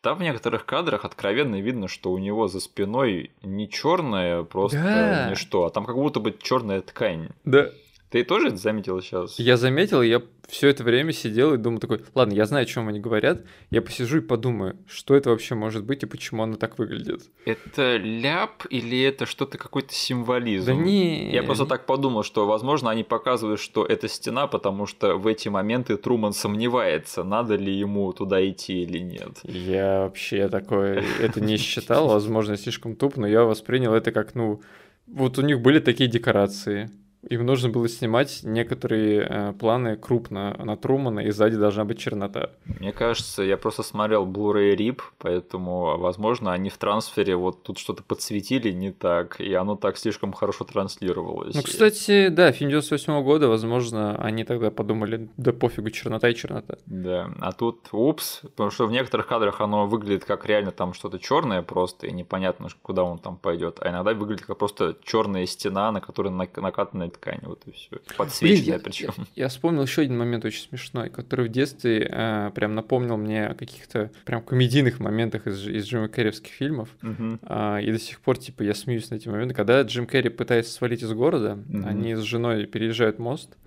Там в некоторых кадрах откровенно видно, что у него за спиной не черное просто да. ничто, а там как будто бы черная ткань. Да. Ты тоже это заметил сейчас? Я заметил, я все это время сидел и думал такой, ладно, я знаю, о чем они говорят, я посижу и подумаю, что это вообще может быть и почему оно так выглядит. Это ляп или это что-то какой-то символизм? Да не. Я просто так подумал, что, возможно, они показывают, что это стена, потому что в эти моменты Труман сомневается, надо ли ему туда идти или нет. Я вообще такое это не считал, возможно, слишком туп, но я воспринял это как, ну, вот у них были такие декорации, им нужно было снимать некоторые э, планы крупно на Трумана, и сзади должна быть чернота. Мне кажется, я просто смотрел Blu-ray RIP, поэтому, возможно, они в трансфере вот тут что-то подсветили не так, и оно так слишком хорошо транслировалось. Ну, кстати, да, фильм 98 -го года, возможно, они тогда подумали, да пофигу, чернота и чернота. Да, а тут упс, потому что в некоторых кадрах оно выглядит как реально там что-то черное просто, и непонятно, куда он там пойдет, а иногда выглядит как просто черная стена, на которой накатаны ткань, вот и все. Подсвеченная причем. Я, я вспомнил еще один момент очень смешной, который в детстве э, прям напомнил мне о каких-то прям комедийных моментах из, из Джима Керриевских фильмов. Угу. Э, и до сих пор, типа, я смеюсь на эти моменты. Когда Джим Керри пытается свалить из города, угу. они с женой переезжают мост.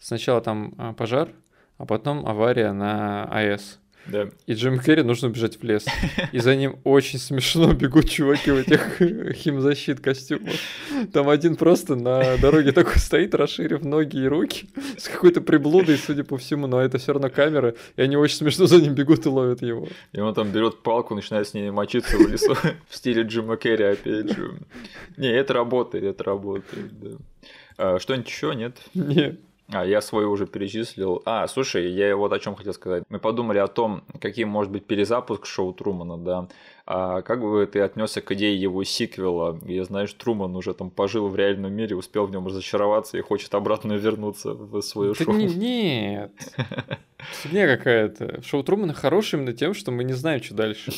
Сначала там э, пожар, а потом авария на АЭС. Да. И Джим Керри нужно бежать в лес. И за ним очень смешно бегут чуваки в этих химзащит костюмах. Там один просто на дороге такой стоит, расширив ноги и руки, с какой-то приблудой, судя по всему, но это все равно камера, и они очень смешно за ним бегут и ловят его. И он там берет палку, начинает с ней мочиться в лесу в стиле Джима Керри опять же. Не, это работает, это работает, да. А, что-нибудь еще, нет? Нет. А, я свой уже перечислил. А, слушай, я вот о чем хотел сказать. Мы подумали о том, каким может быть перезапуск шоу Трумана, да. А как бы ты отнесся к идее его сиквела, где, знаешь, Труман уже там пожил в реальном мире, успел в нем разочароваться и хочет обратно вернуться в свое да шоу? Не, нет. Фигня какая-то. Шоу Трумана хорошее именно тем, что мы не знаем, что дальше.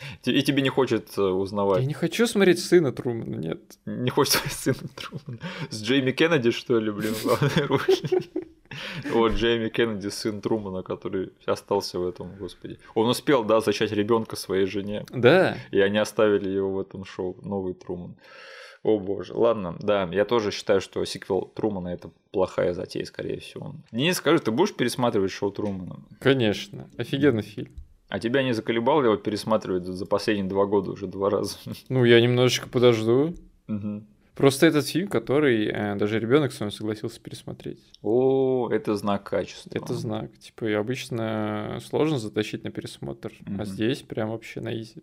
И тебе не хочется узнавать. Я не хочу смотреть сына Трумана, нет. Не хочется смотреть сына Трумана. С Джейми Кеннеди, что ли, блин, Вот Джейми Кеннеди, сын Трумана, который остался в этом, господи. Он успел, да, зачать ребенка своей жене. Да. И они оставили его в этом шоу, новый Труман. О боже. Ладно, да, я тоже считаю, что сиквел Трумана это плохая затея, скорее всего. Не скажи, ты будешь пересматривать шоу Трумана? Конечно. Офигенный фильм. А тебя не заколебало его пересматривать за последние два года уже два раза? Ну, я немножечко подожду. Мгм. Просто этот фильм, который э, даже ребенок с вами согласился пересмотреть. О, это знак качества. Это знак. Типа, и обычно сложно затащить на пересмотр, Мгм. а здесь прям вообще на изи.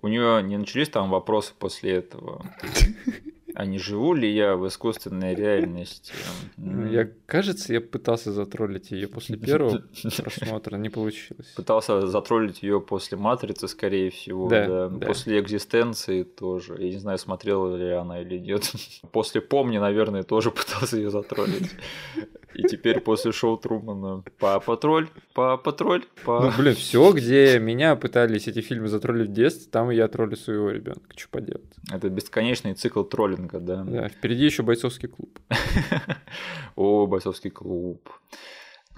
У нее не начались там вопросы после этого? А не живу ли я в искусственной реальности? М. Я, кажется, я пытался затроллить ее после первого просмотра, не получилось. Пытался затроллить ее после матрицы, скорее всего, да. да. После экзистенции тоже. Я не знаю, смотрела ли она или нет. После помни, наверное, тоже пытался ее затроллить. И теперь после шоу Трумана по патруль, по патруль, по. Ну, блин, все, где меня пытались эти фильмы затроллить в детстве, там и я троллю своего ребенка. Что поделать? Это бесконечный цикл троллинга, да. Да, впереди еще бойцовский клуб. О, бойцовский клуб.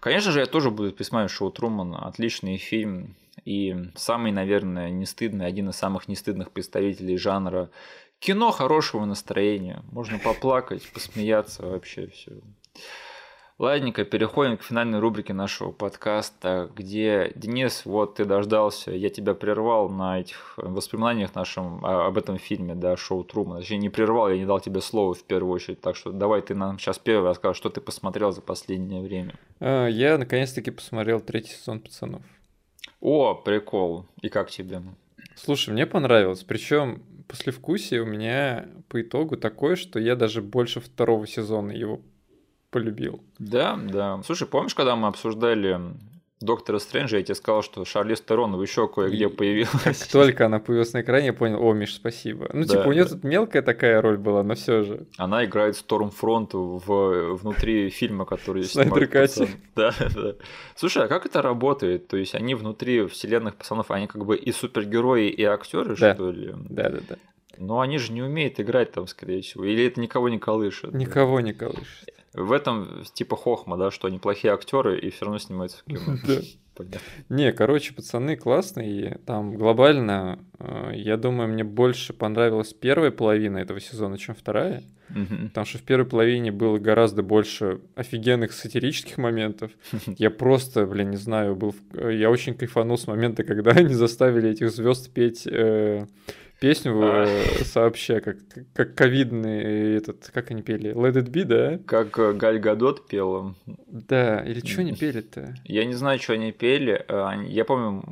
Конечно же, я тоже буду пересматривать шоу Трумана. Отличный фильм. И самый, наверное, не стыдный, один из самых нестыдных представителей жанра. Кино хорошего настроения. Можно поплакать, посмеяться, вообще все. Ладненько, переходим к финальной рубрике нашего подкаста, где, Денис, вот ты дождался, я тебя прервал на этих воспоминаниях нашем а, об этом фильме, да, шоу Трумана. Точнее, не прервал, я не дал тебе слова в первую очередь, так что давай ты нам сейчас первый расскажешь, что ты посмотрел за последнее время. А, Я наконец-таки посмотрел третий сезон пацанов. О, прикол. И как тебе? Слушай, мне понравилось. Причем послевкусие у меня по итогу такое, что я даже больше второго сезона его полюбил. Да, да. Слушай, помнишь, когда мы обсуждали Доктора Стрэнджа, я тебе сказал, что Шарлиз Терон еще кое-где появилась. Как только она появилась на экране, я понял, о, Миш, спасибо. Ну, Да, типа, у нее да. тут мелкая такая роль была, но все же. Она играет Стормфронт в, внутри фильма, который Катя. пацаны. Да, да. Слушай, а как это работает? То есть они внутри вселенных пацанов, они как бы и супергерои, и актеры, Да. что ли? Да-да-да. Но они же не умеют играть там, скорее всего. Или это никого не колышет? Никого не колышет. В этом типа хохма, да, что они плохие актеры и все равно снимаются в кино. Понятно. Не, короче, пацаны классные. Там глобально, э, я думаю, мне больше понравилась первая половина этого сезона, чем вторая. Потому что в первой половине было гораздо больше офигенных сатирических моментов. Я просто, блин, не знаю, был... э, Я очень кайфанул с момента, когда они заставили этих звезд петь э, песню э, сообща, как, как ковидный этот... Как они пели? Let it be, да? Как э, Галь Гадот пела. Да, или что они пели-то? Я не знаю, что они пели. э, они- Я помню,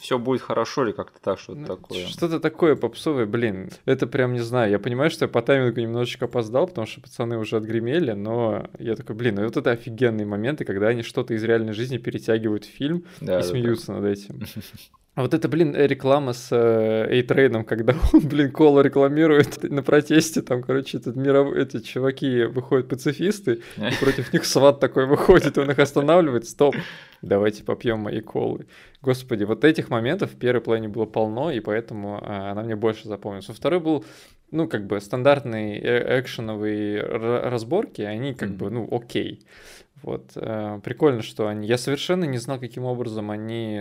все будет хорошо или как-то так, что-то Ну, такое. Что-то такое попсовое, блин. Это прям не знаю. Я понимаю, что я по таймингу немножечко опоздал, потому что пацаны уже отгремели, но я такой, блин, ну вот это офигенные моменты, когда они что-то из реальной жизни перетягивают в фильм Да, и да, смеются над этим. А вот это, блин, реклама с Эйтрейном, когда он, блин, колу рекламирует на протесте, там, короче, этот миров... эти чуваки выходят пацифисты, и против них сват такой выходит, и он их останавливает, стоп, давайте попьем мои колы. Господи, вот этих моментов в первой половине было полно, и поэтому а, она мне больше запомнилась. Во второй был, ну, как бы стандартные э- экшеновые разборки, они как Мгм. бы, ну, окей. Вот, э, прикольно, что они... Я совершенно не знал, каким образом они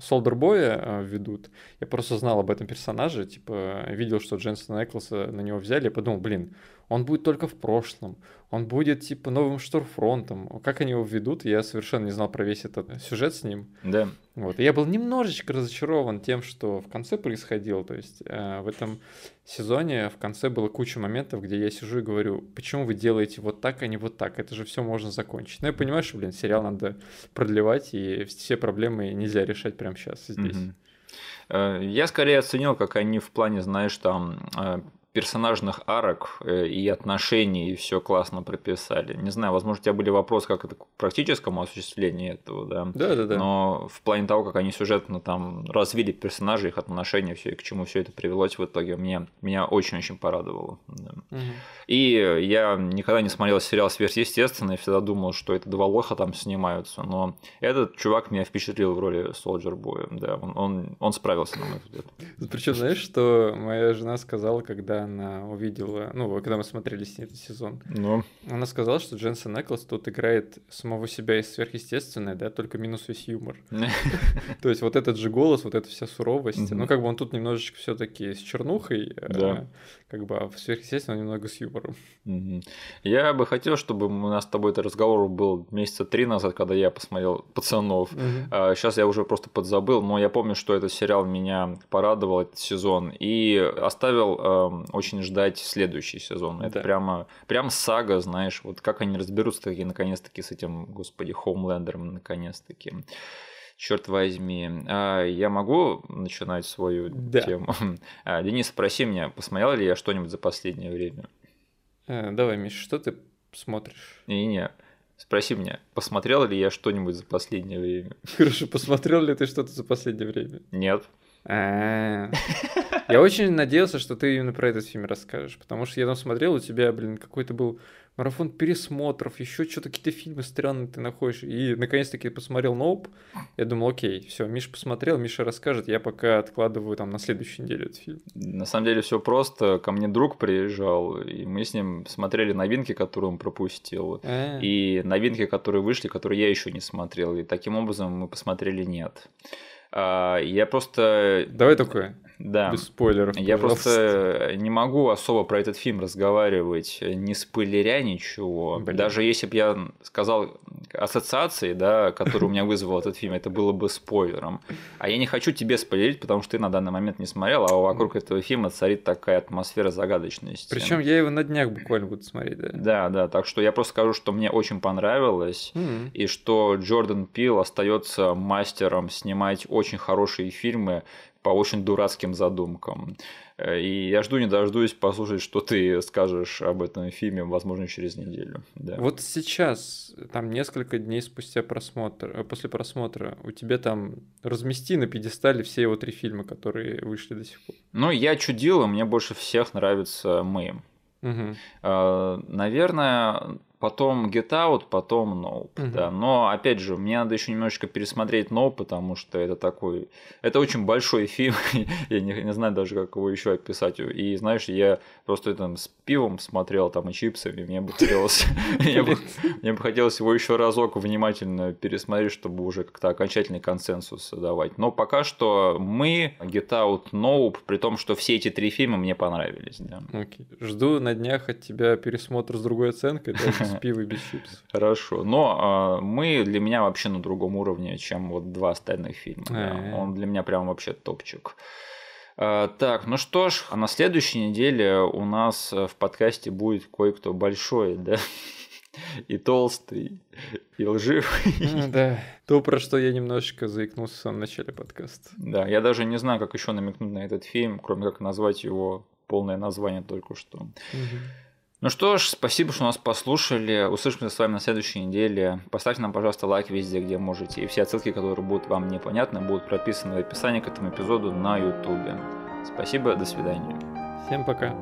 Солдербоя ведут. Я просто знал об этом персонаже, типа, видел, что Дженсона Эклса на него взяли, я подумал, блин, он будет только в прошлом, он будет, типа, новым Штормфронтом. Как они его ведут, я совершенно не знал про весь этот сюжет с ним. Да. Вот. И я был немножечко разочарован тем, что в конце происходило. То есть э, в этом сезоне в конце было куча моментов, где я сижу и говорю, почему вы делаете вот так, а не вот так? Это же все можно закончить. Но я понимаю, что, блин, сериал надо продлевать, и все проблемы нельзя решать прямо сейчас здесь. Э, Я скорее оценил, как они в плане, знаешь, там э, персонажных арок э, и отношений все классно прописали. Не знаю, возможно, у тебя были вопросы, как это к практическому осуществлению этого, да. Да, да, да. Но в плане того, как они сюжетно там развили персонажей, их отношения, все, и к чему все это привелось в итоге, мне, меня очень-очень порадовало. да. Мгм. И я никогда не смотрел сериал «Сверхъестественное», всегда думал, что это два лоха там снимаются, но этот чувак меня впечатлил в роли Солджер Боя, да, он, он, он справился, на мой взгляд. Причем, знаешь, что моя жена сказала, когда когда она увидела, ну, когда мы смотрели с ней этот сезон. Ну, Она сказала, что Дженсен Эклс тут играет самого себя из сверхъестественное, да, только минус весь юмор. То есть вот этот же голос, вот эта вся суровость, ну, как бы он тут немножечко все таки с чернухой, э, как бы, а в сверхъестественном немного с юмором. Я бы хотел, чтобы у нас с тобой этот разговор был месяца три назад, когда я посмотрел «Пацанов». Сейчас я уже просто подзабыл, но я помню, что этот сериал меня порадовал этот сезон и оставил эм, очень ждать следующий сезон. Это Да. прямо, прям сага, знаешь, вот как они разберутся таки наконец-таки с этим, господи, Хоумлендером, наконец-таки. Черт возьми. А, я могу начинать свою Да. тему? А, Денис, спроси меня, посмотрел ли я что-нибудь за последнее время? Э, Давай, Миш, что ты смотришь? Не-не, спроси меня, посмотрел ли я что-нибудь за последнее время? Хорошо, посмотрел ли ты что-то за последнее время? Нет. А, Я очень надеялся, что ты именно про этот фильм расскажешь, потому что я там смотрел, у тебя, блин, какой-то был марафон пересмотров, еще что-то какие-то фильмы странные ты находишь, и наконец-таки посмотрел Ноуп, я думал, окей, все, Миша посмотрел, Миша расскажет, я пока откладываю там на следующую неделю этот фильм. На самом деле все просто. Ко мне друг приезжал, и мы с ним смотрели новинки, которые он пропустил. А, И новинки, которые вышли, которые я еще не смотрел. И таким образом мы посмотрели нет. А, Я просто... Давай такое, Да. без спойлеров, Я пожалуйста. просто не могу особо про этот фильм разговаривать, не спойлеря ничего. Блин. Даже если бы я сказал ассоциации, да, которые у меня вызвал этот фильм, это было бы спойлером. А я не хочу тебе спойлерить, потому что ты на данный момент не смотрел, а вокруг этого фильма царит такая атмосфера загадочности. Причем я его на днях буквально буду смотреть, да. Да, да, так что я просто скажу, что мне очень понравилось, М. и что Джордан Пил остается мастером снимать очень хорошие фильмы по очень дурацким задумкам. Э, И я жду не дождусь послушать, что ты скажешь об этом фильме, возможно, через неделю. Да. Вот сейчас, там несколько дней спустя просмотр, э, после просмотра, у тебя там размести на пьедестале все его три фильма, которые вышли до сих пор. Ну, я чудил, и мне больше всех нравится мы. Мгм. Э, Наверное, потом Get Out, потом Nope, Мгм. да. Но, опять же, мне надо еще немножечко пересмотреть Nope, потому что это такой... Это очень большой фильм, я не, не знаю даже, как его еще описать. И, знаешь, я просто там с пивом смотрел, там, и чипсами, мне бы хотелось... Мне бы хотелось его еще разок внимательно пересмотреть, чтобы уже как-то окончательный консенсус давать. Но пока что мы, Get Out, Nope, при том, что все эти три фильма мне понравились, да. Жду на днях от тебя пересмотр с другой оценкой, да, без пива и без чипсов. Хорошо, но а, мы для меня вообще на другом уровне, чем вот два остальных фильма. да. Э. Он для меня прям вообще топчик. А, Так, ну что ж, а на следующей неделе у нас э, в подкасте будет кое-кто большой, да, и толстый, и лживый. А, Да, то, про что я немножечко заикнулся в самом начале подкаста. Да, я даже не знаю, как еще намекнуть на этот фильм, кроме как назвать его полное название только что. Мгм. Ну что ж, спасибо, что нас послушали. Услышимся с вами на следующей неделе. Поставьте нам, пожалуйста, лайк везде, где можете. И все отсылки, которые будут вам непонятны, будут прописаны в описании к этому эпизоду на YouTube. Спасибо, до свидания. Всем пока.